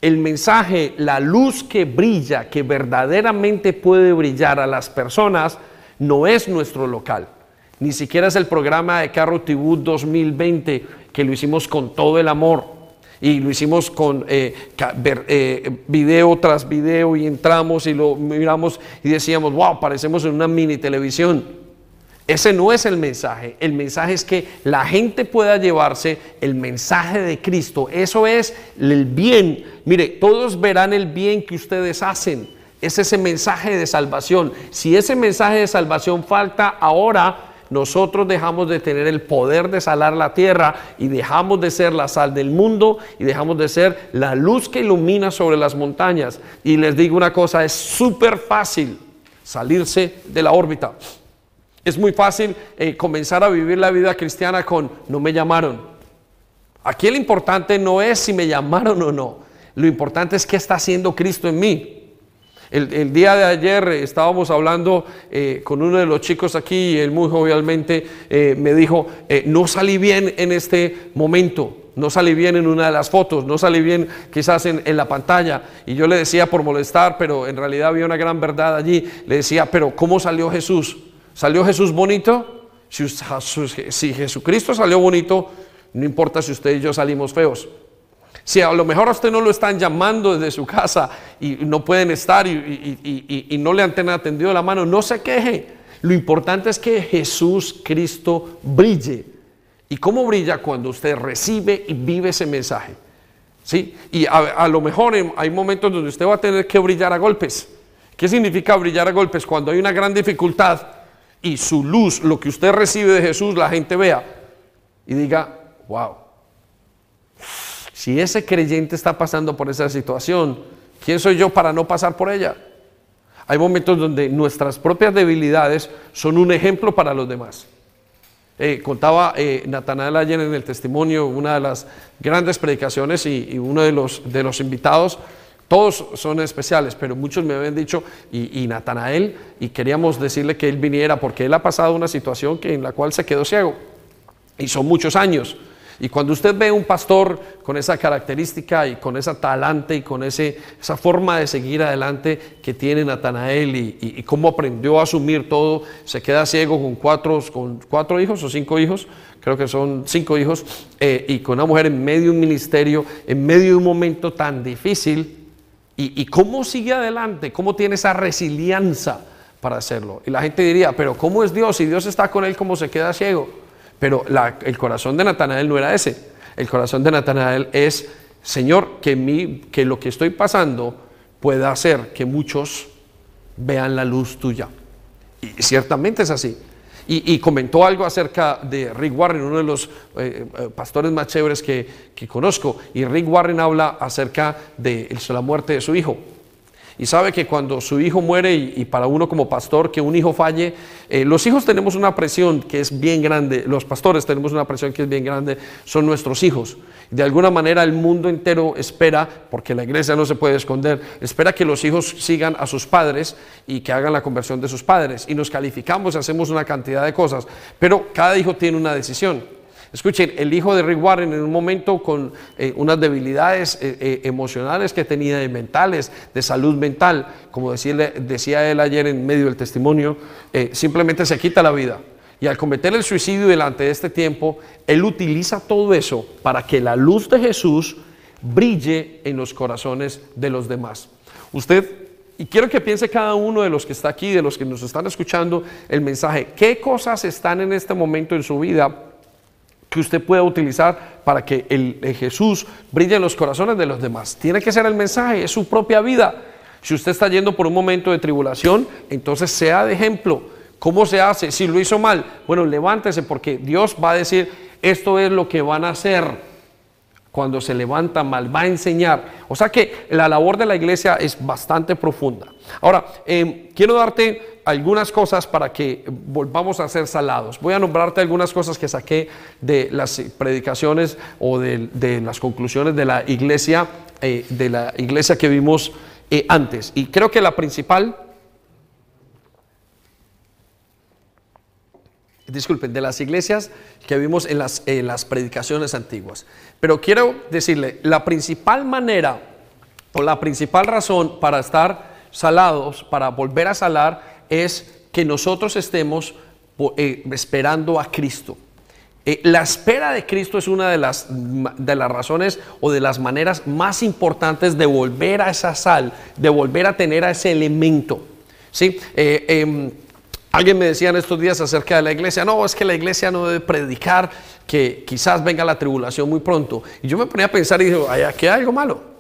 El mensaje, la luz que brilla, que verdaderamente puede brillar a las personas, no es nuestro local. Ni siquiera es el programa de Carro Tibú 2020, que lo hicimos con todo el amor. Y lo hicimos con eh, eh, video tras video y entramos y lo miramos y decíamos, wow, parecemos en una mini televisión. Ese no es el mensaje. El mensaje es que la gente pueda llevarse el mensaje de Cristo. Eso es el bien. Mire, todos verán el bien que ustedes hacen. Es ese mensaje de salvación. Si ese mensaje de salvación falta ahora, nosotros dejamos de tener el poder de salar la tierra y dejamos de ser la sal del mundo y dejamos de ser la luz que ilumina sobre las montañas. Y les digo una cosa, es súper fácil salirse de la órbita. Es muy fácil eh, comenzar a vivir la vida cristiana con no me llamaron. Aquí el importante no es si me llamaron o no. Lo importante es qué está haciendo Cristo en mí. El, día de ayer eh, estábamos hablando eh, con uno de los chicos aquí y él muy jovialmente me dijo, no salí bien en este momento, no salí bien en una de las fotos, no salí bien quizás en, la pantalla. Y yo le decía por molestar, pero en realidad había una gran verdad allí. Le decía, pero ¿cómo salió Jesús? ¿Salió Jesús bonito? Si, Jesucristo salió bonito, no importa si usted y yo salimos feos. Si a lo mejor a usted no lo están llamando desde su casa y no pueden estar y, no le han atendido la mano, no se queje. Lo importante es que Jesús Cristo brille. ¿Y cómo brilla? Cuando usted recibe y vive ese mensaje. ¿Sí? Y a, a lo mejor hay momentos donde usted va a tener que brillar a golpes. ¿Qué significa brillar a golpes? Cuando hay una gran dificultad y su luz, lo que usted recibe de Jesús, la gente vea y diga, wow, si ese creyente está pasando por esa situación, ¿quién soy yo para no pasar por ella? Hay momentos donde nuestras propias debilidades son un ejemplo para los demás. Eh, contaba eh, Natanael ayer en el testimonio, una de las grandes predicaciones y, y uno de los, de los invitados todos son especiales, pero muchos me habían dicho, y, Natanael, y queríamos decirle que él viniera porque él ha pasado una situación en la cual se quedó ciego. Y son muchos años. Y cuando usted ve un pastor con esa característica y con esa talante y con ese, esa forma de seguir adelante que tiene Natanael y, cómo aprendió a asumir todo, se queda ciego con cuatro, con cuatro hijos o cinco hijos, creo que son cinco hijos, eh, y con una mujer en medio de un ministerio, en medio de un momento tan difícil, ¿Y, cómo sigue adelante? ¿Cómo tiene esa resiliencia para hacerlo? Y la gente diría, pero ¿cómo es Dios? Si Dios está con él, ¿cómo se queda ciego? Pero el corazón de Natanael no era ese. el corazón de Natanael es, Señor, que, mi, que lo que estoy pasando pueda hacer que muchos vean la luz tuya. Y ciertamente es así. Y, comentó algo acerca de Rick Warren, uno de los eh, eh, pastores más chéveres que, que, conozco. Y Rick Warren habla acerca de la muerte de su hijo y sabe que cuando su hijo muere y, para uno como pastor que un hijo falle, eh, los hijos tenemos una presión que es bien grande, los pastores tenemos una presión que es bien grande, son nuestros hijos. De alguna manera el mundo entero espera, porque la iglesia no se puede esconder, espera que los hijos sigan a sus padres y que hagan la conversión de sus padres. Y nos calificamos, hacemos una cantidad de cosas, pero cada hijo tiene una decisión. Escuchen, el hijo de Rick Warren en un momento con eh, unas debilidades eh, eh, emocionales que tenía, de mentales, de salud mental, como decía, decía él ayer en medio del testimonio, simplemente se quita la vida. Y al cometer el suicidio delante de este tiempo, él utiliza todo eso para que la luz de Jesús brille en los corazones de los demás. Usted, y quiero que piense cada uno de los que está aquí, de los que nos están escuchando el mensaje, ¿qué cosas están en este momento en su vida? Que usted pueda utilizar para que el, Jesús brille en los corazones de los demás. Tiene que ser el mensaje, es su propia vida. Si usted está yendo por un momento de tribulación, entonces sea de ejemplo. ¿Cómo se hace? Si lo hizo mal, bueno, levántese porque Dios va a decir, esto es lo que van a hacer cuando se levanta mal, va a enseñar. O sea que la labor de la iglesia es bastante profunda. Ahora, eh, quiero darte algunas cosas para que volvamos a ser salados. Voy a nombrarte algunas cosas que saqué de las predicaciones o de, las conclusiones de la iglesia, eh, de la iglesia que vimos eh, antes. Y creo que la principal, disculpen, de las iglesias que vimos en las, en las predicaciones antiguas. Pero quiero decirle, la principal manera o la principal razón para estar salados, para volver a salar, es que nosotros estemos eh, esperando a Cristo. Eh, la espera de Cristo es una de las, de las razones o de las maneras más importantes de volver a esa sal, de volver a tener a ese elemento. ¿sí? Eh, em, alguien me decía en estos días acerca de la iglesia, no, es que la iglesia no debe predicar que quizás venga la tribulación muy pronto. Y yo me ponía a pensar y dije, aquí hay algo malo.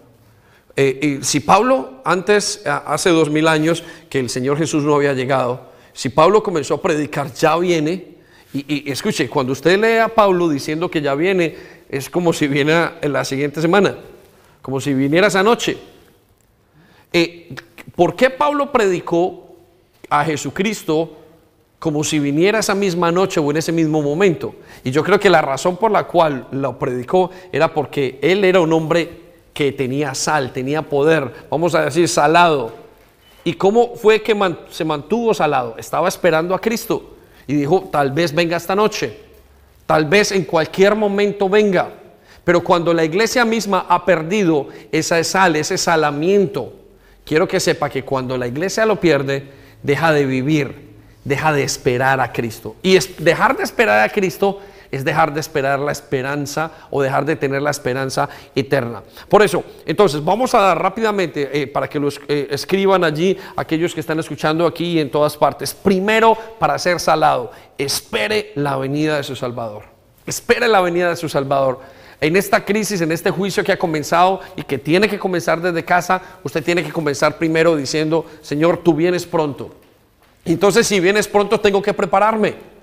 Eh, si Pablo antes, hace dos mil años, que el Señor Jesús no había llegado, si Pablo comenzó a predicar, ya viene, y, escuche, cuando usted lee a Pablo diciendo que ya viene, es como si viene en la siguiente semana, como si viniera esa noche. Eh, ¿Por qué Pablo predicó a Jesucristo como si viniera esa misma noche o en ese mismo momento? Y yo creo que la razón por la cual lo predicó era porque él era un hombre que tenía sal, tenía poder, vamos a decir salado. ¿Y cómo fue que se mantuvo salado? Estaba esperando a Cristo y dijo, tal vez venga esta noche, tal vez en cualquier momento venga. Pero cuando la iglesia misma ha perdido esa sal, ese salamiento, quiero que sepa que cuando la iglesia lo pierde, deja de vivir, deja de esperar a Cristo. Y dejar de esperar a Cristo es dejar de esperar la esperanza o dejar de tener la esperanza eterna. Por eso, entonces, vamos a dar rápidamente eh, para que los eh, escriban allí aquellos que están escuchando aquí y en todas partes. Primero, para ser salado, espere la venida de su Salvador. Espere la venida de su Salvador. En esta crisis, en este juicio que ha comenzado y que tiene que comenzar desde casa, usted tiene que comenzar primero diciendo, Señor, tú vienes pronto. Entonces, si vienes pronto, tengo que prepararme.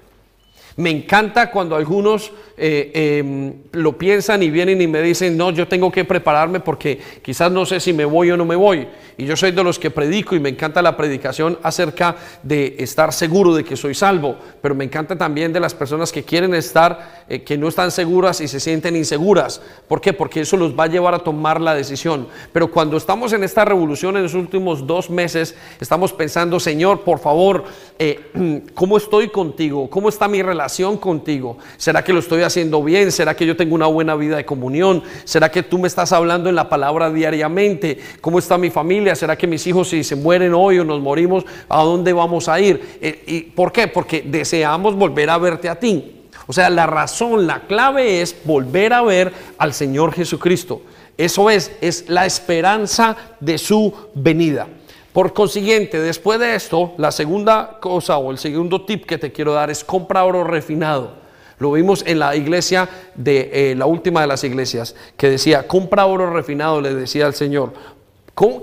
Me encanta cuando algunos eh, em, lo piensan y vienen y me dicen, no, yo tengo que prepararme porque quizás no sé si me voy o no me voy. Y yo soy de los que predico y me encanta la predicación acerca de estar seguro de que soy salvo, pero me encanta también de las personas que quieren estar, eh, que no están seguras y se sienten inseguras. ¿Por qué? Porque eso los va a llevar a tomar la decisión. Pero cuando estamos en esta revolución en los últimos dos meses, estamos pensando, Señor, por favor, eh, ¿cómo estoy contigo? ¿Cómo está mi relación? Contigo? ¿Será que lo estoy haciendo bien? ¿Será que yo tengo una buena vida de comunión? ¿Será que tú me estás hablando en la palabra diariamente? ¿Cómo está mi familia? ¿Será que mis hijos si se mueren hoy o nos morimos, a dónde vamos a ir? Eh, ¿Y por qué? Porque deseamos volver a verte a ti. O sea, la razón, la clave es volver a ver al Señor Jesucristo. Eso es, es la esperanza de su venida. Por consiguiente, después de esto, la segunda cosa o el segundo tip que te quiero dar es compra oro refinado. Lo vimos en la iglesia de eh, la última de las iglesias, que decía, compra oro refinado, le decía al Señor.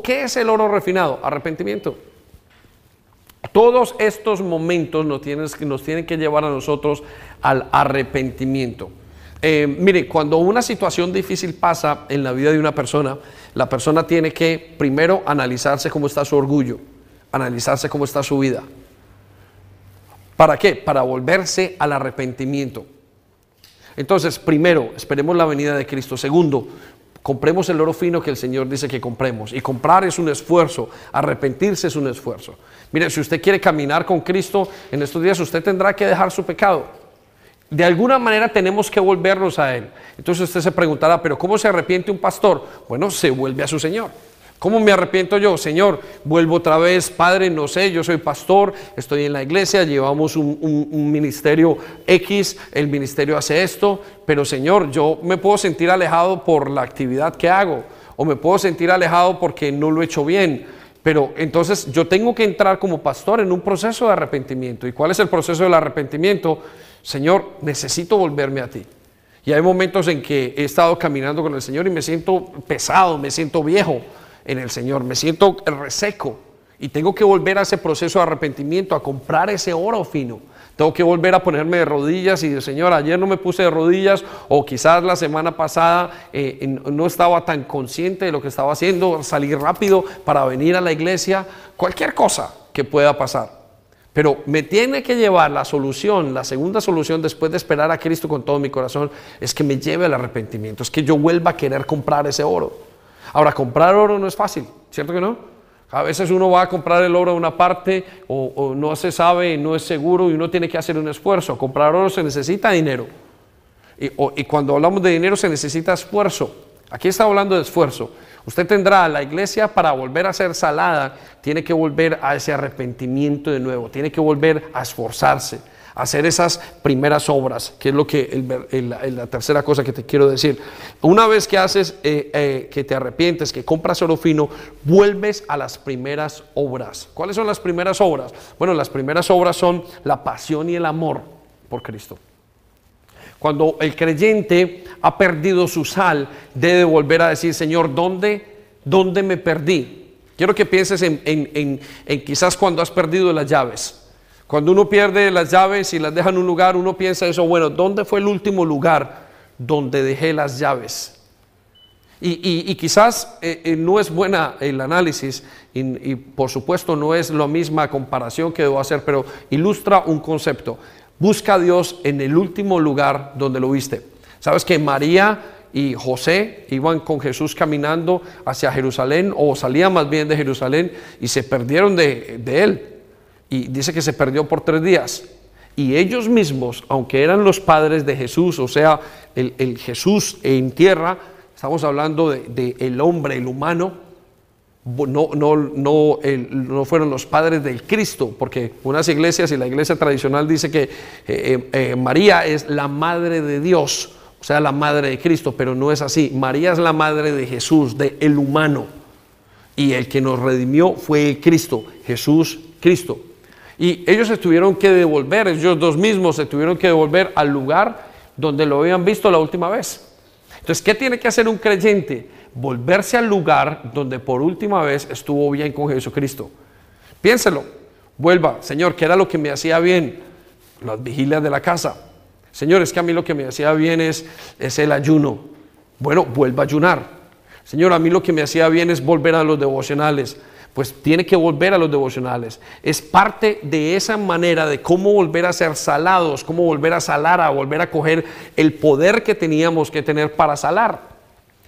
¿Qué es el oro refinado? Arrepentimiento. Todos estos momentos nos tienen, nos tienen que llevar a nosotros al arrepentimiento. Eh, mire, cuando una situación difícil pasa en la vida de una persona, la persona tiene que primero analizarse cómo está su orgullo, analizarse cómo está su vida. ¿Para qué? Para volverse al arrepentimiento. Entonces, primero, esperemos la venida de Cristo. Segundo, compremos el oro fino que el Señor dice que compremos. Y comprar es un esfuerzo, arrepentirse es un esfuerzo. Mire, si usted quiere caminar con Cristo en estos días, usted tendrá que dejar su pecado de alguna manera tenemos que volvernos a Él. Entonces usted se preguntará, pero ¿cómo se arrepiente un pastor? Bueno, se vuelve a su Señor. ¿Cómo me arrepiento yo? Señor, vuelvo otra vez, Padre, no sé, yo soy pastor, estoy en la iglesia, llevamos un, ministerio X, el ministerio hace esto, pero Señor, yo me puedo sentir alejado por la actividad que hago, o me puedo sentir alejado porque no lo he hecho bien. Pero entonces yo tengo que entrar como pastor en un proceso de arrepentimiento. ¿Y cuál es el proceso del arrepentimiento? Señor, necesito volverme a ti. Y hay momentos en que he estado caminando con el Señor y me siento pesado, me siento viejo en el Señor, me siento reseco. Y tengo que volver a ese proceso de arrepentimiento, a comprar ese oro fino. Tengo que volver a ponerme de rodillas y decir, Señor, ayer no me puse de rodillas o quizás la semana pasada eh, no estaba tan consciente de lo que estaba haciendo, salir rápido para venir a la iglesia, cualquier cosa que pueda pasar. Pero me tiene que llevar la solución, la segunda solución después de esperar a Cristo con todo mi corazón, es que me lleve al arrepentimiento, es que yo vuelva a querer comprar ese oro. Ahora, comprar oro no es fácil, ¿cierto que no? A veces uno va a comprar el oro a una parte o, no se sabe, no es seguro y uno tiene que hacer un esfuerzo. Comprar oro se necesita dinero. Y, y cuando hablamos de dinero se necesita esfuerzo. Aquí está hablando de esfuerzo. Usted tendrá la iglesia para volver a ser salada, tiene que volver a ese arrepentimiento de nuevo, tiene que volver a esforzarse, a hacer esas primeras obras, que es lo que la tercera cosa que te quiero decir. Una vez que haces, eh, eh, que te arrepientes, que compras oro fino, vuelves a las primeras obras. ¿Cuáles son las primeras obras? Bueno, las primeras obras son la pasión y el amor por Cristo. Cuando el creyente ha perdido su sal, debe volver a decir, Señor, ¿dónde, dónde me perdí? Quiero que pienses en, en, quizás cuando has perdido las llaves. Cuando uno pierde las llaves y las deja en un lugar, uno piensa eso, bueno, ¿dónde fue el último lugar donde dejé las llaves? Y, quizás eh, eh, no es buena el análisis y, y, por supuesto no es la misma comparación que debo hacer, pero ilustra un concepto. Busca a Dios en el último lugar donde lo viste. Sabes que María y José iban con Jesús caminando hacia Jerusalén o salían más bien de Jerusalén y se perdieron de, él. Y dice que se perdió por tres días. Y ellos mismos, aunque eran los padres de Jesús, o sea, el, Jesús en tierra, estamos hablando del de, el hombre, el humano, no, no, no, no, fueron los padres del Cristo, porque unas iglesias y la iglesia tradicional dice que eh, eh, eh, María es la madre de Dios, o sea, la madre de Cristo, pero no es así. María es la madre de Jesús, de el humano. Y el que nos redimió fue Cristo, Jesús Cristo. Y ellos se tuvieron que devolver, ellos dos mismos se tuvieron que devolver al lugar donde lo habían visto la última vez. Entonces, ¿qué tiene que hacer un creyente? Volverse al lugar donde por última vez estuvo bien con Jesucristo. Piénselo, vuelva, Señor, ¿qué era lo que me hacía bien? Las vigilias de la casa. Señor, es que a mí lo que me hacía bien es, es el ayuno. Bueno, vuelva a ayunar. Señor, a mí lo que me hacía bien es volver a los devocionales. Pues tiene que volver a los devocionales. Es parte de esa manera de cómo volver a ser salados, cómo volver a salar, a volver a coger el poder que teníamos que tener para salar.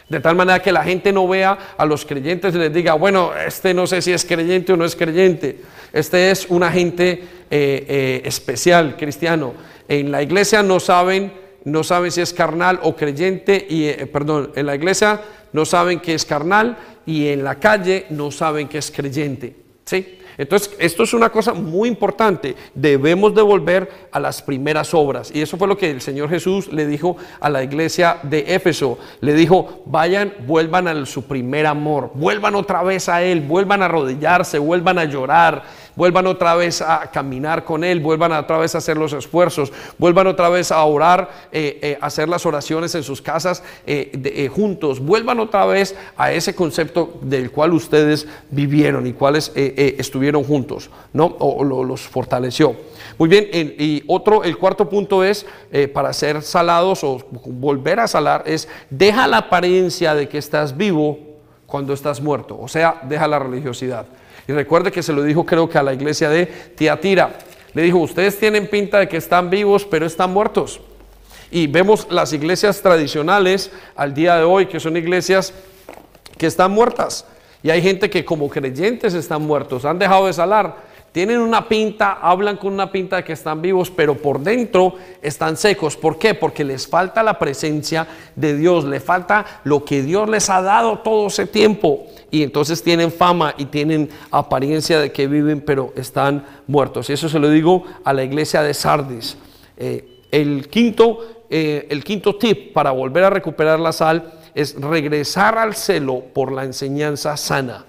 De tal manera que la gente no vea a los creyentes y les diga, bueno, este no sé si es creyente o no es creyente. Este es un agente eh, eh, especial cristiano. En la iglesia no saben, no saben si es carnal o creyente, y eh, perdón, en la iglesia no saben que es carnal y en la calle no saben que es creyente. ¿sí? Entonces, esto es una cosa muy importante. Debemos de volver a las primeras obras. Y eso fue lo que el Señor Jesús le dijo a la iglesia de Éfeso. Le dijo, vayan, vuelvan a su primer amor, vuelvan otra vez a Él, vuelvan a arrodillarse, vuelvan a llorar, vuelvan otra vez a caminar con Él, vuelvan otra vez a hacer los esfuerzos, vuelvan otra vez a orar, eh, eh, hacer las oraciones en sus casas eh, juntos, vuelvan otra vez a ese concepto del cual ustedes vivieron y cuáles estuvieron juntos, ¿no? O, los fortaleció. Muy bien, y otro, el cuarto punto es, para ser salados o volver a salar, es deja la apariencia de que estás vivo cuando estás muerto, o sea, deja la religiosidad. Y recuerde que se lo dijo creo que a la iglesia de Tiatira. Le dijo, ustedes tienen pinta de que están vivos, pero están muertos. Y vemos las iglesias tradicionales al día de hoy, que son iglesias que están muertas. Y hay gente que como creyentes están muertos, han dejado de salar tienen una pinta, hablan con una pinta de que están vivos, pero por dentro están secos. ¿Por qué? Porque les falta la presencia de Dios, le falta lo que Dios les ha dado todo ese tiempo. Y entonces tienen fama y tienen apariencia de que viven, pero están muertos. Y eso se lo digo a la iglesia de Sardis. Eh, el, quinto, eh, el quinto tip para volver a recuperar la sal es regresar al celo por la enseñanza sana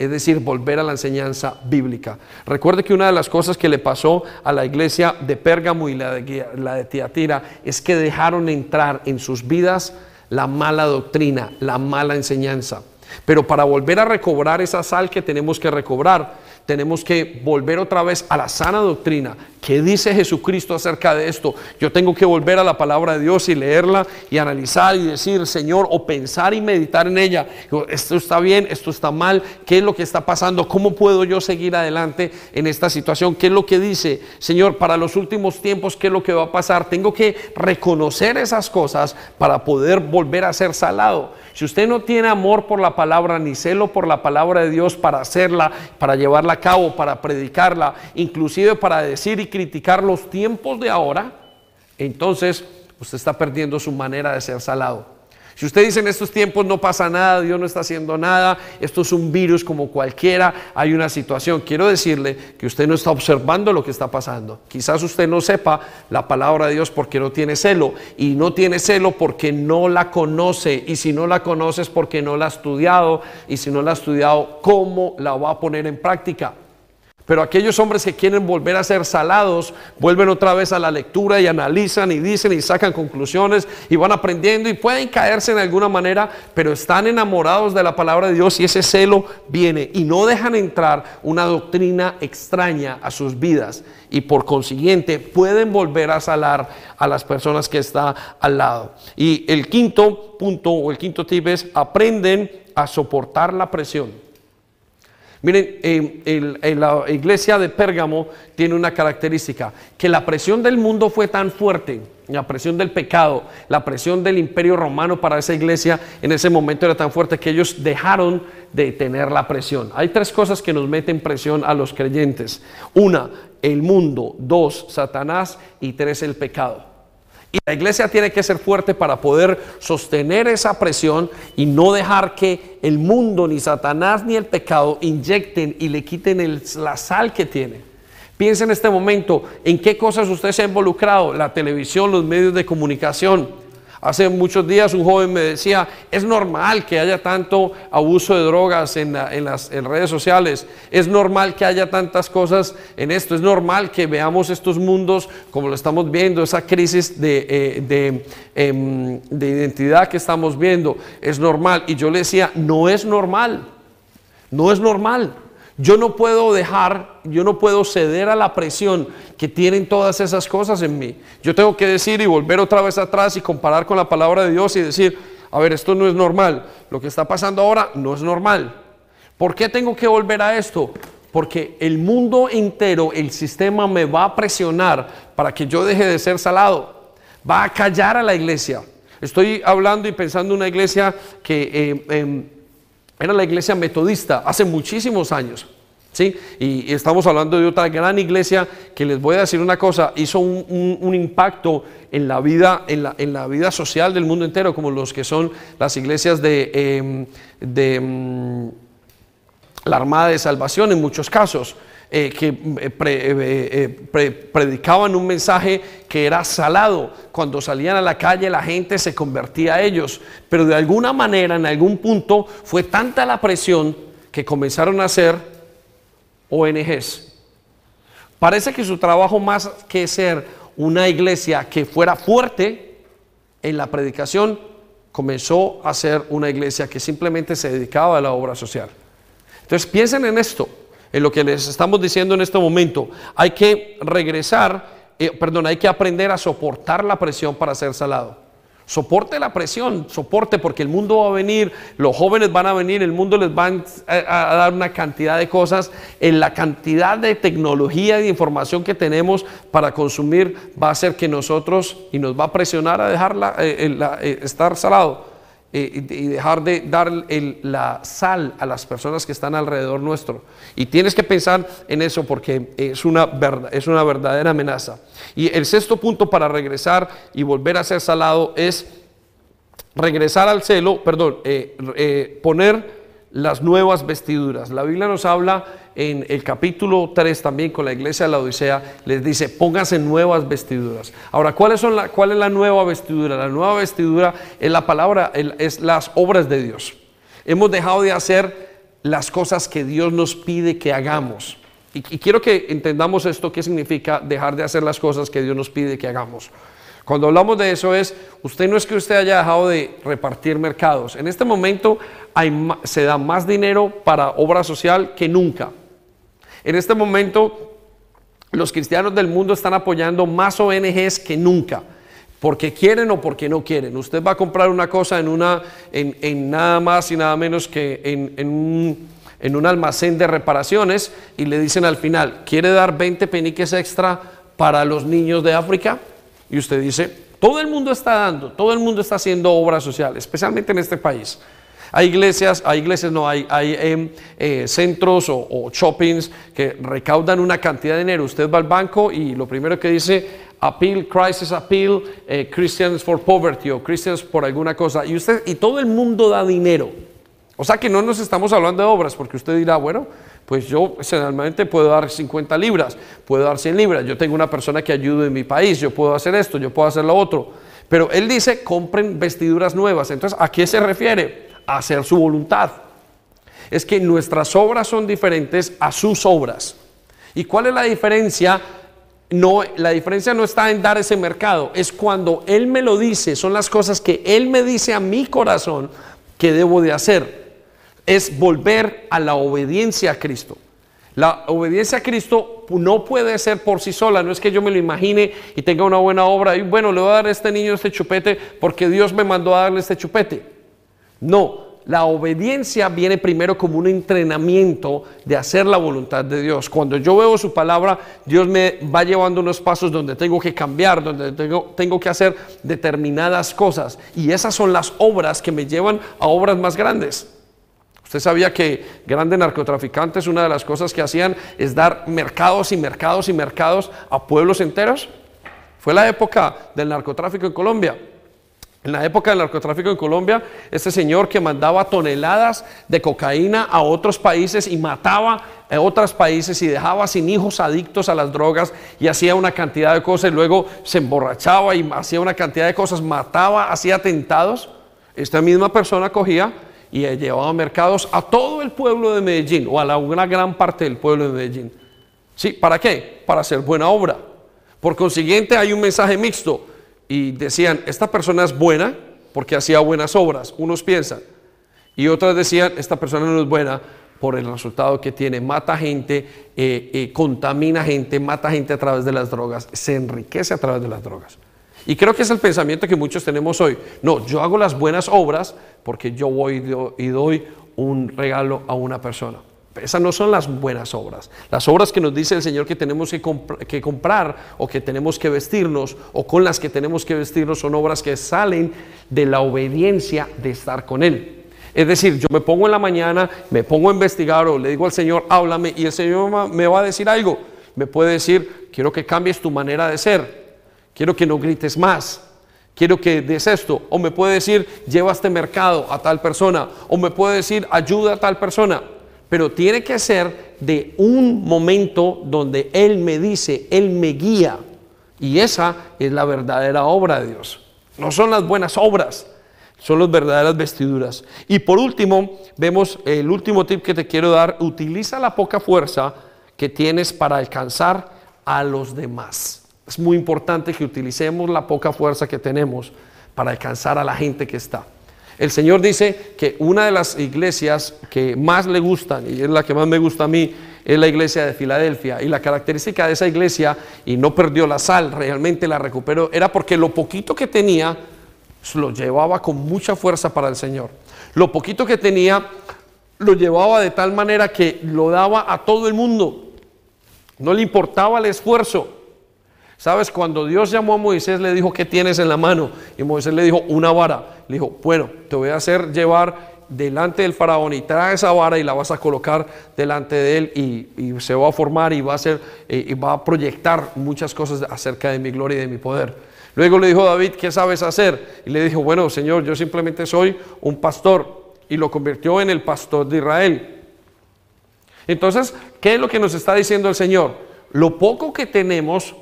es decir, volver a la enseñanza bíblica. Recuerde que una de las cosas que le pasó a la iglesia de Pérgamo y la de, la de Tiatira es que dejaron entrar en sus vidas la mala doctrina, la mala enseñanza. Pero para volver a recobrar esa sal que tenemos que recobrar, tenemos que volver otra vez a la sana doctrina. ¿Qué dice Jesucristo acerca de esto? Yo tengo que volver a la palabra de Dios y leerla y analizar y decir, Señor, o pensar y meditar en ella. Esto está bien, esto está mal, ¿qué es lo que está pasando? ¿Cómo puedo yo seguir adelante en esta situación? ¿Qué es lo que dice, Señor, para los últimos tiempos, qué es lo que va a pasar? Tengo que reconocer esas cosas para poder volver a ser salado. Si usted no tiene amor por la palabra ni celo por la palabra de Dios para hacerla, para llevarla cabo, para predicarla, inclusive para decir y criticar los tiempos de ahora, entonces usted está perdiendo su manera de ser salado. Si usted dice en estos tiempos no pasa nada, Dios no está haciendo nada, esto es un virus como cualquiera, hay una situación, quiero decirle que usted no está observando lo que está pasando. Quizás usted no sepa la palabra de Dios porque no tiene celo y no tiene celo porque no la conoce y si no la conoce es porque no la ha estudiado y si no la ha estudiado, ¿cómo la va a poner en práctica? Pero aquellos hombres que quieren volver a ser salados, vuelven otra vez a la lectura y analizan y dicen y sacan conclusiones y van aprendiendo y pueden caerse en alguna manera, pero están enamorados de la palabra de Dios y ese celo viene y no dejan entrar una doctrina extraña a sus vidas y por consiguiente pueden volver a salar a las personas que están al lado. Y el quinto punto o el quinto tip es aprenden a soportar la presión. Miren, la iglesia de Pérgamo tiene una característica, que la presión del mundo fue tan fuerte, la presión del pecado, la presión del imperio romano para esa iglesia en ese momento era tan fuerte que ellos dejaron de tener la presión. Hay tres cosas que nos meten presión a los creyentes. Una, el mundo. Dos, Satanás. Y tres, el pecado. Y la iglesia tiene que ser fuerte para poder sostener esa presión y no dejar que el mundo, ni Satanás, ni el pecado inyecten y le quiten la sal que tiene. Piensa en este momento en qué cosas usted se ha involucrado, la televisión, los medios de comunicación Hace muchos días un joven me decía, es normal que haya tanto abuso de drogas en, las redes sociales, es normal que haya tantas cosas en esto, es normal que veamos estos mundos como lo estamos viendo, esa crisis de, eh, em, de identidad que estamos viendo, es normal. Y yo le decía, no es normal, no es normal. Yo no puedo dejar, yo no puedo ceder a la presión que tienen todas esas cosas en mí. Yo tengo que decir y volver otra vez atrás y comparar con la palabra de Dios y decir, a ver, esto no es normal. Lo que está pasando ahora no es normal. ¿Por qué tengo que volver a esto? Porque el mundo entero, el sistema me va a presionar para que yo deje de ser salado. Va a callar a la iglesia. Estoy hablando y pensando en una iglesia que... Eh, em, era la iglesia metodista hace muchísimos años. ¿sí? Y, estamos hablando de otra gran iglesia que les voy a decir una cosa, hizo un, impacto en la, vida, en, la, en la, vida social del mundo entero, como los que son las iglesias de, em, de, em, la Armada de Salvación en muchos casos, eh, que predicaban un mensaje que era salado. Cuando salían a la calle la gente se convertía a ellos, pero de alguna manera, en algún punto, fue tanta la presión que comenzaron a hacer ONGs. Parece que su trabajo más que ser una iglesia que fuera fuerte en la predicación, comenzó a ser una iglesia que simplemente se dedicaba a la obra social. Entonces piensen en esto, en lo que les estamos diciendo en este momento. Hay que regresar, eh, perdón, hay que aprender a soportar la presión para ser salado. Soporte la presión, soporte porque el mundo va a venir, los jóvenes van a venir, el mundo les va a, dar una cantidad de cosas. En la cantidad de tecnología y de información que tenemos para consumir va a hacer que nosotros y nos va a presionar a dejarla eh, eh, estar salado. Eh, y dejar de dar la sal a las personas que están alrededor nuestro. Y tienes que pensar en eso porque es una, es una verdadera amenaza. Y el sexto punto para regresar y volver a ser salado es regresar al celo, perdón, eh, eh, poner las nuevas vestiduras. La Biblia nos habla en el capítulo 3 también con la iglesia de la Odisea, les dice, pónganse nuevas vestiduras. Ahora, ¿cuáles son la, ¿cuál es la nueva vestidura? La nueva vestidura es la palabra, es las obras de Dios. Hemos dejado de hacer las cosas que Dios nos pide que hagamos. Y, quiero que entendamos esto, qué significa dejar de hacer las cosas que Dios nos pide que hagamos. Cuando hablamos de eso es, usted no es que usted haya dejado de repartir mercados. En este momento se da más dinero para obra social que nunca. En este momento los cristianos del mundo están apoyando más ONGs que nunca. Porque quieren o porque no quieren. Usted va a comprar una cosa en, una, en, nada más y nada menos que en, un, en un almacén de reparaciones y le dicen al final, ¿quiere dar 20 peniques extra para los niños de África? Y usted dice, todo el mundo está dando, todo el mundo está haciendo obra social, especialmente en este país. Hay iglesias, hay iglesias, no, hay, hay em, eh, centros o, shoppings que recaudan una cantidad de dinero. Usted va al banco y lo primero que dice, appeal, crisis appeal, eh, Christians for poverty o Christians por alguna cosa. Y usted, y todo el mundo da dinero. O sea que no nos estamos hablando de obras, porque usted dirá, bueno, pues yo generalmente puedo dar 50 libras, puedo dar 100 libras, yo tengo una persona que ayude en mi país, yo puedo hacer esto, yo puedo hacer lo otro. Pero él dice, compren vestiduras nuevas. Entonces, ¿a qué se refiere? A hacer su voluntad. Es que nuestras obras son diferentes a sus obras. ¿Y cuál es la diferencia? No, la diferencia no está en dar ese mercado, es cuando Él me lo dice, son las cosas que Él me dice a mi corazón que debo de hacer es volver a la obediencia a Cristo. La obediencia a Cristo no puede ser por sí sola, no es que yo me lo imagine y tenga una buena obra y bueno, le voy a dar a este niño este chupete porque Dios me mandó a darle este chupete. No, la obediencia viene primero como un entrenamiento de hacer la voluntad de Dios. Cuando yo veo su palabra, Dios me va llevando unos pasos donde tengo que cambiar, donde tengo, tengo que hacer determinadas cosas. Y esas son las obras que me llevan a obras más grandes. Usted sabía que grandes narcotraficantes, una de las cosas que hacían es dar mercados y mercados y mercados a pueblos enteros. Fue la época del narcotráfico en Colombia. En la época del narcotráfico en Colombia, este señor que mandaba toneladas de cocaína a otros países y mataba a otros países y dejaba sin hijos adictos a las drogas y hacía una cantidad de cosas y luego se emborrachaba y hacía una cantidad de cosas, mataba, hacía atentados. Esta misma persona cogía y llevaba mercados a todo el pueblo de Medellín o a la, una gran parte del pueblo de Medellín. ¿Sí? ¿Para qué? Para hacer buena obra. Por consiguiente hay un mensaje mixto y decían, esta persona es buena porque hacía buenas obras, unos piensan, y otros decían, esta persona no es buena por el resultado que tiene, mata gente, eh, eh, contamina gente, mata gente a través de las drogas, se enriquece a través de las drogas. Y creo que es el pensamiento que muchos tenemos hoy. No, yo hago las buenas obras porque yo voy y doy un regalo a una persona. Esas no son las buenas obras. Las obras que nos dice el Señor que tenemos que, comprar o que tenemos que vestirnos o con las que tenemos que vestirnos son obras que salen de la obediencia de estar con Él. Es decir, yo me pongo en la mañana, me pongo a investigar o le digo al Señor, háblame y el Señor me va a decir algo. Me puede decir, quiero que cambies tu manera de ser quiero que no grites más, quiero que des esto, o me puede decir, lleva este mercado a tal persona, o me puede decir, ayuda a tal persona. Pero tiene que ser de un momento donde Él me dice, Él me guía. Y esa es la verdadera obra de Dios. No son las buenas obras, son las verdaderas vestiduras. Y por último, vemos el último tip que te quiero dar, utiliza la poca fuerza que tienes para alcanzar a los demás. Es muy importante que utilicemos la poca fuerza que tenemos para alcanzar a la gente que está. El Señor dice que una de las iglesias que más le gustan, y es la que más me gusta a mí, es la iglesia de Filadelfia. Y la característica de esa iglesia, y no perdió la sal, realmente la recuperó, era porque lo poquito que tenía lo llevaba con mucha fuerza para el Señor. Lo poquito que tenía lo llevaba de tal manera que lo daba a todo el mundo. No le importaba el esfuerzo. ¿Sabes? Cuando Dios llamó a Moisés, le dijo, ¿qué tienes en la mano? Y Moisés le dijo, una vara. Le dijo, bueno, te voy a hacer llevar delante del faraón y trae esa vara y la vas a colocar delante de él y, se va a formar y va a, hacer, eh, y va a proyectar muchas cosas acerca de mi gloria y de mi poder. Luego le dijo David, ¿qué sabes hacer? Y le dijo, bueno, Señor, yo simplemente soy un pastor. Y lo convirtió en el pastor de Israel. Entonces, ¿qué es lo que nos está diciendo el Señor? Lo poco que tenemos,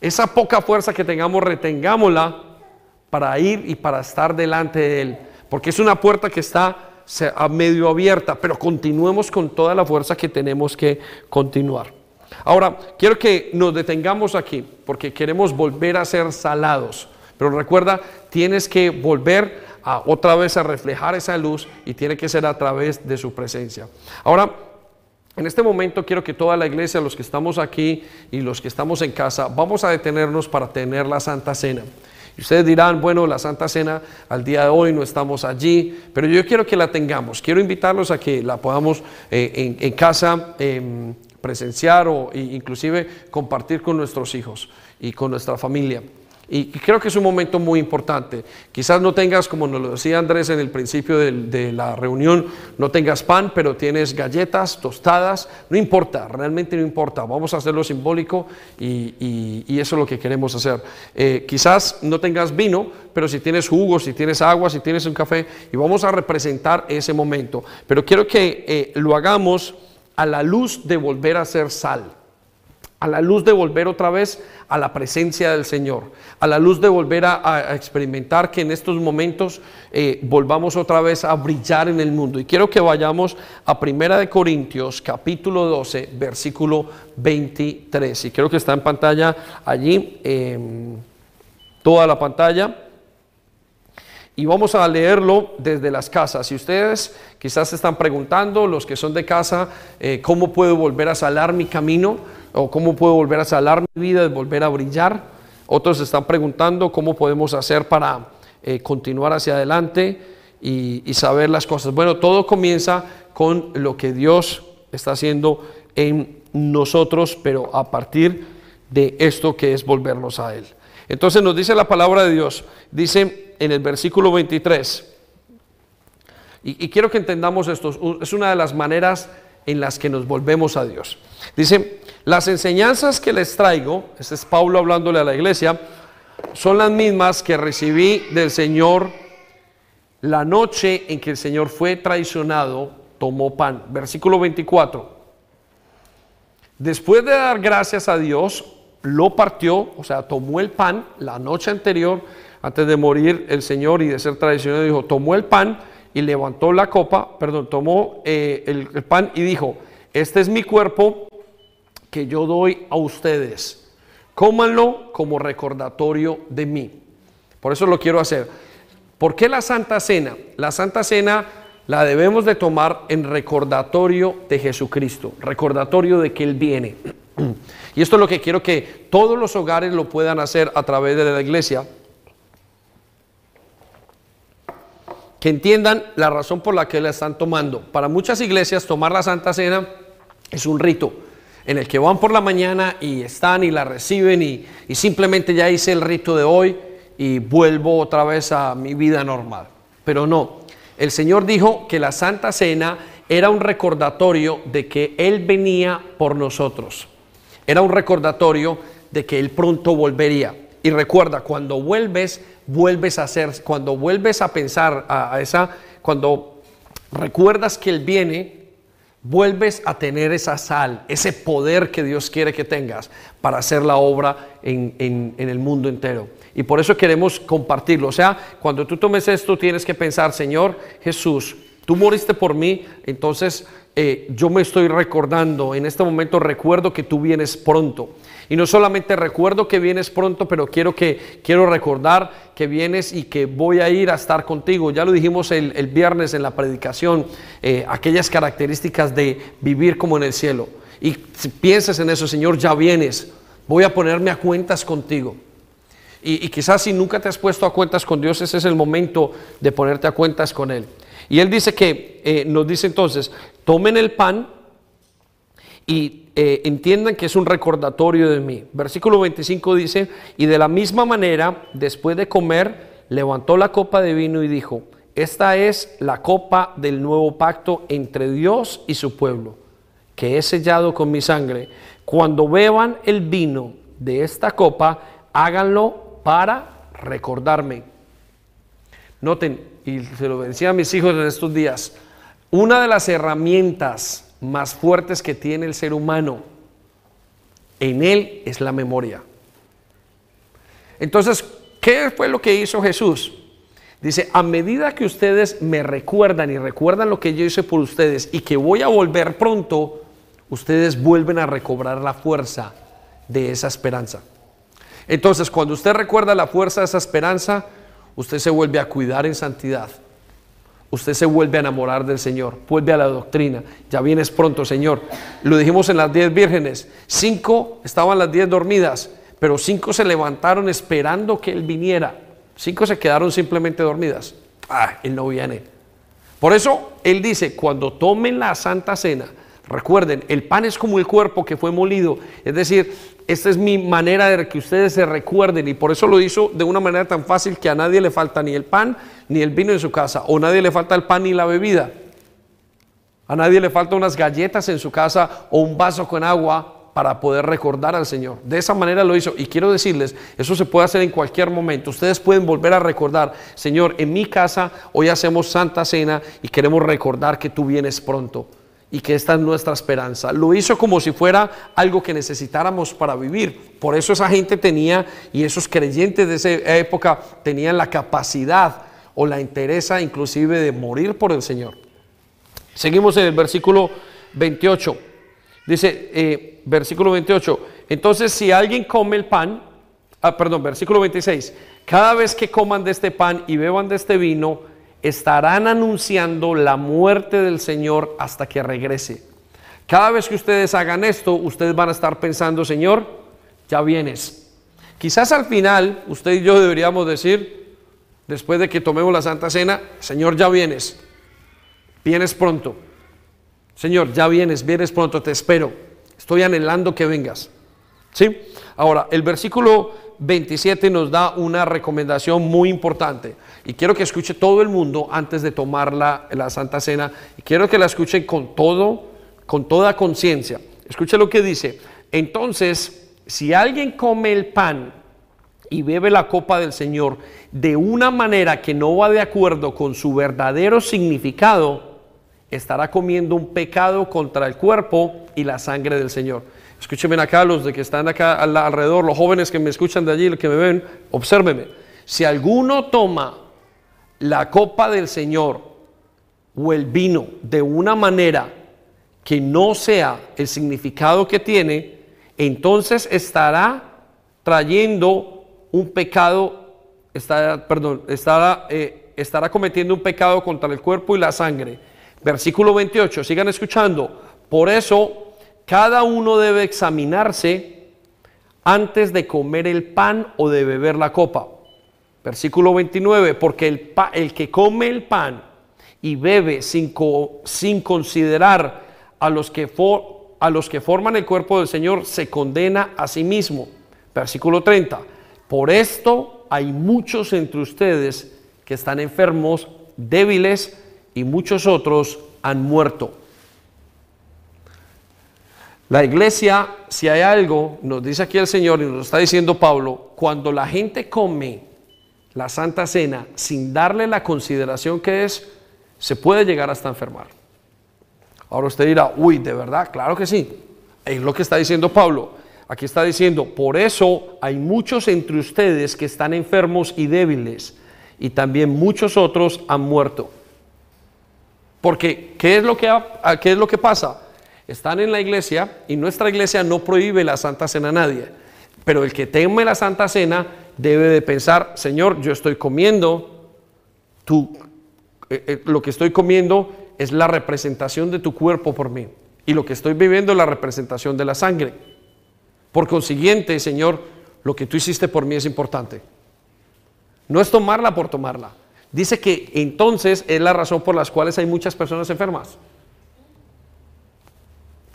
esa poca fuerza que tengamos, retengámosla para ir y para estar delante de Él. Porque es una puerta que está a medio abierta, pero continuemos con toda la fuerza que tenemos que continuar. Ahora, quiero que nos detengamos aquí porque queremos volver a ser salados. Pero recuerda, tienes que volver a, otra vez a reflejar esa luz y tiene que ser a través de su presencia. Ahora, en este momento quiero que toda la iglesia, los que estamos aquí y los que estamos en casa, vamos a detenernos para tener la Santa Cena. Y ustedes dirán, bueno, la Santa Cena al día de hoy no estamos allí, pero yo quiero que la tengamos. Quiero invitarlos a que la podamos eh, en, casa. Em, presenciar o inclusive compartir con nuestros hijos y con nuestra familia. Y creo que es un momento muy importante. Quizás no tengas, como nos lo decía Andrés en el principio de, la reunión, no tengas pan, pero tienes galletas, tostadas, no importa, realmente no importa. Vamos a hacerlo simbólico y, eso es lo que queremos hacer. Eh, quizás no tengas vino, pero si tienes jugo, si tienes agua, si tienes un café, y vamos a representar ese momento. Pero quiero que eh, lo hagamos a la luz de volver a ser sal, a la luz de volver otra vez a la presencia del Señor, a la luz de volver a, experimentar que en estos momentos eh, volvamos otra vez a brillar en el mundo. Y quiero que vayamos a Primera de Corintios capítulo 12, versículo 23. Y creo que está en pantalla allí, toda la pantalla y vamos a leerlo desde las casas. Si ustedes quizás se están preguntando, los que son de casa, eh, ¿cómo puedo volver a salar mi camino? ¿O cómo puedo volver a salar mi vida y volver a brillar? Otros están preguntando cómo podemos hacer para eh, continuar hacia adelante y, y saber las cosas. Bueno, todo comienza con lo que Dios está haciendo en nosotros, pero a partir de esto que es volvernos a Él. Entonces nos dice la palabra de Dios, dice en el versículo 23, y, quiero que entendamos esto, es una de las maneras en las que nos volvemos a Dios. Dice, las enseñanzas que les traigo, este es Pablo hablándole a la iglesia, son las mismas que recibí del Señor la noche en que el Señor fue traicionado, tomó pan. Versículo 24. Después de dar gracias a Dios, lo partió, o sea, tomó el pan la noche anterior, antes de morir el Señor y de ser traicionado, dijo, tomó el pan y levantó la copa, perdón, tomó eh, el, el pan y dijo, este es mi cuerpo que yo doy a ustedes, cómanlo como recordatorio de mí. Por eso lo quiero hacer. ¿Por qué la Santa Cena? La Santa Cena la debemos de tomar en recordatorio de Jesucristo, recordatorio de que Él viene. Y esto es lo que quiero que todos los hogares lo puedan hacer a través de la iglesia. Que entiendan la razón por la que la están tomando. Para muchas iglesias tomar la Santa Cena es un rito en el que van por la mañana y están y la reciben y, y simplemente ya hice el rito de hoy y vuelvo otra vez a mi vida normal. Pero no, el Señor dijo que la Santa Cena era un recordatorio de que Él venía por nosotros. Era un recordatorio de que Él pronto volvería. Y recuerda, cuando vuelves, vuelves a hacer, cuando vuelves a pensar a, esa, cuando recuerdas que Él viene, Vuelves a tener esa sal, ese poder que Dios quiere que tengas para hacer la obra en, en el mundo entero. Y por eso queremos compartirlo. O sea, cuando tú tomes esto, tienes que pensar, Señor Jesús, tú moriste por mí, entonces eh, yo me estoy recordando, en este momento recuerdo que tú vienes pronto. Y no solamente recuerdo que vienes pronto, pero quiero, que, quiero recordar que vienes y que voy a ir a estar contigo. Ya lo dijimos el, viernes en la predicación, eh, aquellas características de vivir como en el cielo. Y si piensas en eso, Señor, ya vienes, voy a ponerme a cuentas contigo. Y, y quizás si nunca te has puesto a cuentas con Dios, ese es el momento de ponerte a cuentas con Él. Y él dice que, eh, nos dice entonces, tomen el pan y eh, entiendan que es un recordatorio de mí. Versículo 25 dice, y de la misma manera, después de comer, levantó la copa de vino y dijo, esta es la copa del nuevo pacto entre Dios y su pueblo, que he sellado con mi sangre. Cuando beban el vino de esta copa, háganlo para recordarme. Noten, y se lo decía a mis hijos en estos días, una de las herramientas más fuertes que tiene el ser humano en él es la memoria. Entonces, ¿qué fue lo que hizo Jesús? Dice, a medida que ustedes me recuerdan y recuerdan lo que yo hice por ustedes y que voy a volver pronto, ustedes vuelven a recobrar la fuerza de esa esperanza. Entonces, cuando usted recuerda la fuerza de esa esperanza, usted se vuelve a cuidar en santidad. Usted se vuelve a enamorar del Señor, vuelve a la doctrina. Ya vienes pronto, Señor. Lo dijimos en las diez vírgenes. Cinco estaban las diez dormidas, pero cinco se levantaron esperando que Él viniera. Cinco se quedaron simplemente dormidas. Ah, Él no viene. Por eso Él dice, cuando tomen la santa cena, recuerden, el pan es como el cuerpo que fue molido. Es decir, esta es mi manera de que ustedes se recuerden y por eso lo hizo de una manera tan fácil que a nadie le falta ni el pan ni el vino en su casa o nadie le falta el pan ni la bebida. A nadie le falta unas galletas en su casa o un vaso con agua para poder recordar al Señor. De esa manera lo hizo. Y quiero decirles, eso se puede hacer en cualquier momento. Ustedes pueden volver a recordar, Señor, en mi casa hoy hacemos Santa Cena y queremos recordar que tú vienes pronto y que esta es nuestra esperanza. Lo hizo como si fuera algo que necesitáramos para vivir. Por eso esa gente tenía, y esos creyentes de esa época tenían la capacidad o la interesa inclusive de morir por el Señor. Seguimos en el versículo 28. Dice, eh, versículo 28, entonces si alguien come el pan, ah, perdón, versículo 26, cada vez que coman de este pan y beban de este vino, estarán anunciando la muerte del Señor hasta que regrese. Cada vez que ustedes hagan esto, ustedes van a estar pensando, Señor, ya vienes. Quizás al final usted y yo deberíamos decir, después de que tomemos la Santa Cena, Señor, ya vienes. Vienes pronto. Señor, ya vienes, vienes pronto, te espero. Estoy anhelando que vengas. ¿Sí? Ahora, el versículo 27 nos da una recomendación muy importante. Y quiero que escuche todo el mundo antes de tomar la, la Santa Cena. Y quiero que la escuchen con todo, con toda conciencia. Escuche lo que dice. Entonces, si alguien come el pan y bebe la copa del Señor de una manera que no va de acuerdo con su verdadero significado, estará comiendo un pecado contra el cuerpo y la sangre del Señor. Escúchenme acá, los de que están acá alrededor, los jóvenes que me escuchan de allí, los que me ven, obsérvenme. Si alguno toma la copa del Señor o el vino de una manera que no sea el significado que tiene, entonces estará trayendo un pecado, estará, perdón, estará, eh, estará cometiendo un pecado contra el cuerpo y la sangre. Versículo 28, sigan escuchando. Por eso cada uno debe examinarse antes de comer el pan o de beber la copa. Versículo 29, porque el, que come el pan y bebe sin, sin considerar a los, que a los que forman el cuerpo del Señor se condena a sí mismo. Versículo 30, por esto hay muchos entre ustedes que están enfermos, débiles y muchos otros han muerto. La iglesia, si hay algo, nos dice aquí el Señor y nos está diciendo Pablo, cuando la gente come la Santa Cena sin darle la consideración que es, se puede llegar hasta enfermar. Ahora usted dirá, uy, ¿de verdad? Claro que sí. Es lo que está diciendo Pablo. Aquí está diciendo, por eso hay muchos entre ustedes que están enfermos y débiles, y también muchos otros han muerto. Porque, ¿qué es lo que, qué es lo que pasa? Están en la iglesia y nuestra iglesia no prohíbe la Santa Cena a nadie. Pero el que teme la Santa Cena debe de pensar, Señor, yo estoy comiendo, tú, eh, eh, lo que estoy comiendo es la representación de tu cuerpo por mí. Y lo que estoy viviendo es la representación de la sangre. Por consiguiente, Señor, lo que tú hiciste por mí es importante. No es tomarla por tomarla. Dice que entonces es la razón por las cuales hay muchas personas enfermas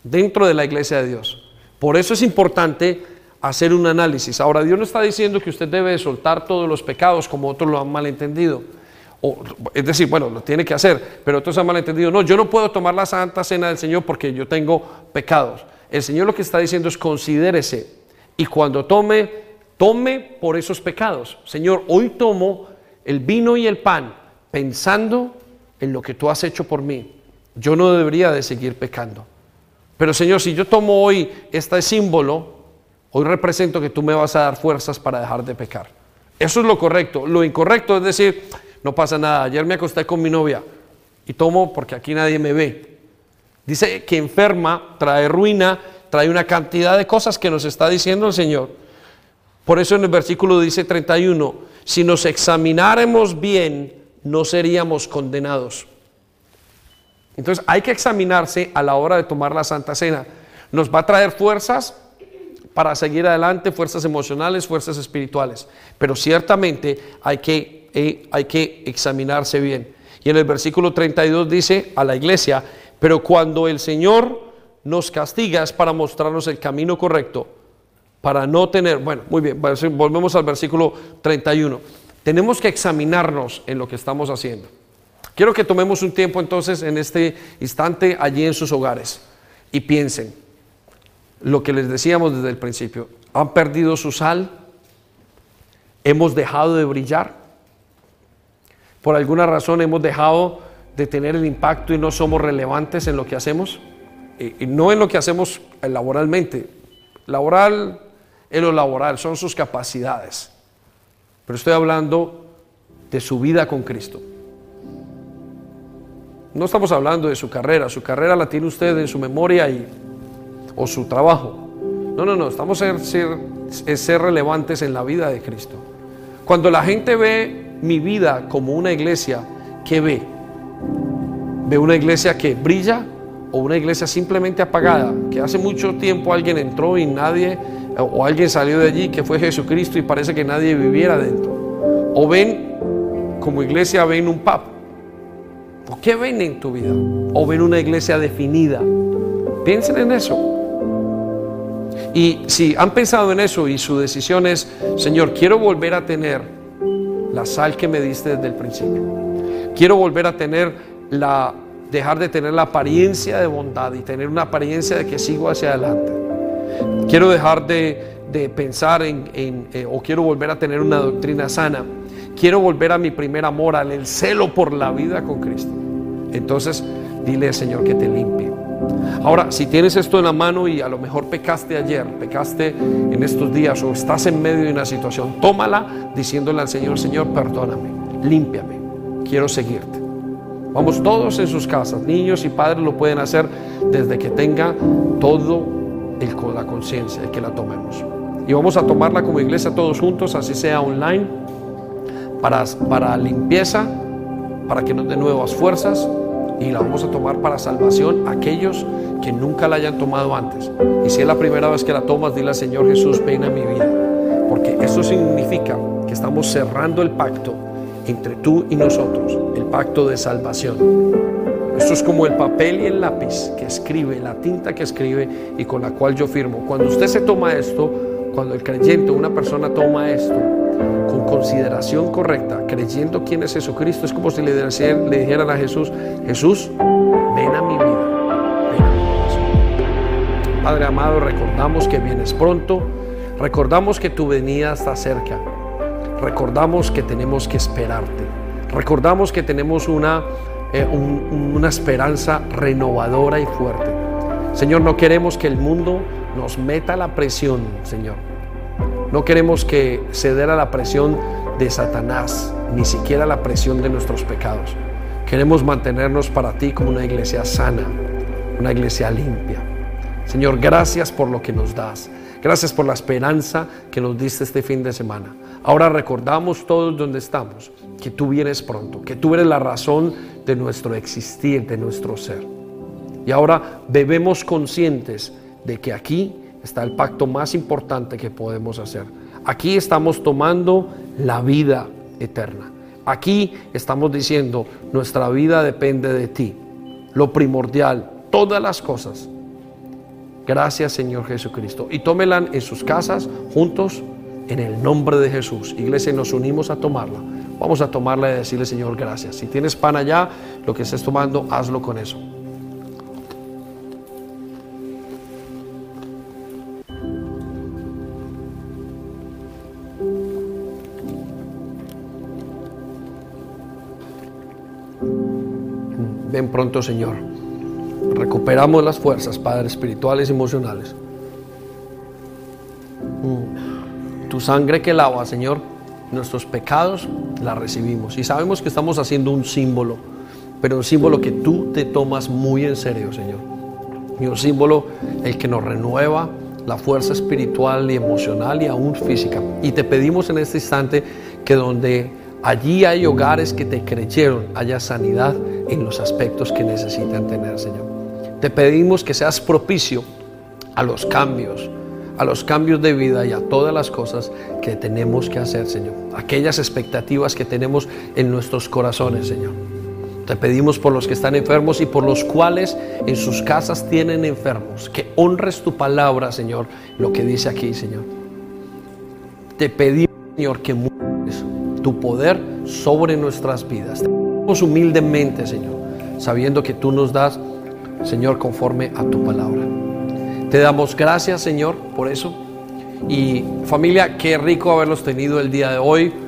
dentro de la iglesia de Dios. Por eso es importante hacer un análisis. Ahora, Dios no está diciendo que usted debe soltar todos los pecados como otros lo han malentendido. O, es decir, bueno, lo tiene que hacer, pero otros han malentendido. No, yo no puedo tomar la santa cena del Señor porque yo tengo pecados. El Señor lo que está diciendo es considérese y cuando tome, tome por esos pecados. Señor, hoy tomo el vino y el pan pensando en lo que tú has hecho por mí. Yo no debería de seguir pecando. Pero Señor, si yo tomo hoy este símbolo, hoy represento que tú me vas a dar fuerzas para dejar de pecar. Eso es lo correcto. Lo incorrecto es decir, no pasa nada, ayer me acosté con mi novia y tomo porque aquí nadie me ve. Dice que enferma, trae ruina, trae una cantidad de cosas que nos está diciendo el Señor. Por eso en el versículo dice 31, si nos examináramos bien, no seríamos condenados. Entonces hay que examinarse a la hora de tomar la Santa Cena. Nos va a traer fuerzas para seguir adelante, fuerzas emocionales, fuerzas espirituales. Pero ciertamente hay que, eh, hay que examinarse bien. Y en el versículo 32 dice a la iglesia, pero cuando el Señor nos castiga es para mostrarnos el camino correcto, para no tener, bueno, muy bien, volvemos al versículo 31. Tenemos que examinarnos en lo que estamos haciendo. Quiero que tomemos un tiempo entonces en este instante allí en sus hogares y piensen lo que les decíamos desde el principio. ¿Han perdido su sal? ¿Hemos dejado de brillar? ¿Por alguna razón hemos dejado de tener el impacto y no somos relevantes en lo que hacemos? Y, no en lo que hacemos laboralmente. Laboral es lo laboral, son sus capacidades. Pero estoy hablando de su vida con Cristo. No estamos hablando de su carrera, su carrera la tiene usted en su memoria y, o su trabajo. No, no, no, estamos en ser, relevantes en la vida de Cristo. Cuando la gente ve mi vida como una iglesia, ¿qué ve? ¿Ve una iglesia que brilla o una iglesia simplemente apagada? Que hace mucho tiempo alguien entró y nadie, o alguien salió de allí que fue Jesucristo y parece que nadie viviera dentro. O ven, como iglesia, ven un pub ¿Por qué ven en tu vida? ¿O ven una iglesia definida? Piensen en eso. Y si han pensado en eso y su decisión es, Señor, quiero volver a tener la sal que me diste desde el principio. Quiero volver a tener la, dejar de tener la apariencia de bondad y tener una apariencia de que sigo hacia adelante. Quiero dejar de, pensar en, eh, o quiero volver a tener una doctrina sana quiero volver a mi primer amor, al celo por la vida con Cristo. Entonces, dile Señor que te limpie. Ahora, si tienes esto en la mano y a lo mejor pecaste ayer, pecaste en estos días o estás en medio de una situación, tómala diciéndole al Señor, Señor, perdóname, límpiame, quiero seguirte. Vamos todos en sus casas, niños y padres lo pueden hacer desde que tenga todo el, la conciencia de que la tomemos. Y vamos a tomarla como iglesia todos juntos, así sea online para, limpieza, para que nos dé nuevas fuerzas y la vamos a tomar para salvación aquellos que nunca la hayan tomado antes. Y si es la primera vez que la tomas, dile al Señor Jesús, ven a mi vida. Porque eso significa que estamos cerrando el pacto entre tú y nosotros, el pacto de salvación. Esto es como el papel y el lápiz que escribe, la tinta que escribe y con la cual yo firmo. Cuando usted se toma esto, cuando el creyente, una persona toma esto, consideración correcta, creyendo quién es Jesucristo, es como si le, dijeran a Jesús, Jesús, ven a mi vida, Padre amado, recordamos que vienes pronto, recordamos que tu venida está cerca, recordamos que tenemos que esperarte, recordamos que tenemos una eh, una esperanza renovadora y fuerte. Señor, no queremos que el mundo nos meta la presión, Señor. No queremos que ceder a la presión de Satanás, ni siquiera la presión de nuestros pecados. Queremos mantenernos para ti como una iglesia sana, una iglesia limpia. Señor, gracias por lo que nos das. Gracias por la esperanza que nos diste este fin de semana. Ahora recordamos todos donde estamos, que tú vienes pronto, que tú eres la razón de nuestro existir, de nuestro ser. Y ahora bebemos conscientes de que aquí está el pacto más importante que podemos hacer. Aquí estamos tomando la vida eterna. Aquí estamos diciendo, nuestra vida depende de ti. Lo primordial, todas las cosas. Gracias Señor Jesucristo. Y tómelan en sus casas juntos en el nombre de Jesús. Iglesia, nos unimos a tomarla. Vamos a tomarla y decirle Señor gracias. Si tienes pan allá, lo que estés tomando, hazlo con eso. Pronto, Señor. Recuperamos las fuerzas, Padre, espirituales y emocionales. Mm. Tu sangre que lava, Señor, nuestros pecados la recibimos. Y sabemos que estamos haciendo un símbolo, pero un símbolo que tú te tomas muy en serio, Señor. Y un símbolo el que nos renueva la fuerza espiritual y emocional y aún física. Y te pedimos en este instante que donde allí hay hogares que te creyeron, haya sanidad en los aspectos que necesitan tener, Señor. Te pedimos que seas propicio a los cambios, a los cambios de vida y a todas las cosas que tenemos que hacer, Señor. Aquellas expectativas que tenemos en nuestros corazones, Señor. Te pedimos por los que están enfermos y por los cuales en sus casas tienen enfermos, que honres tu palabra, Señor, lo que dice aquí, Señor. Te pedimos, Señor, que muestres tu poder sobre nuestras vidas humildemente, Señor, sabiendo que tú nos das, Señor, conforme a tu palabra. Te damos gracias, Señor, por eso. Y familia, qué rico haberlos tenido el día de hoy.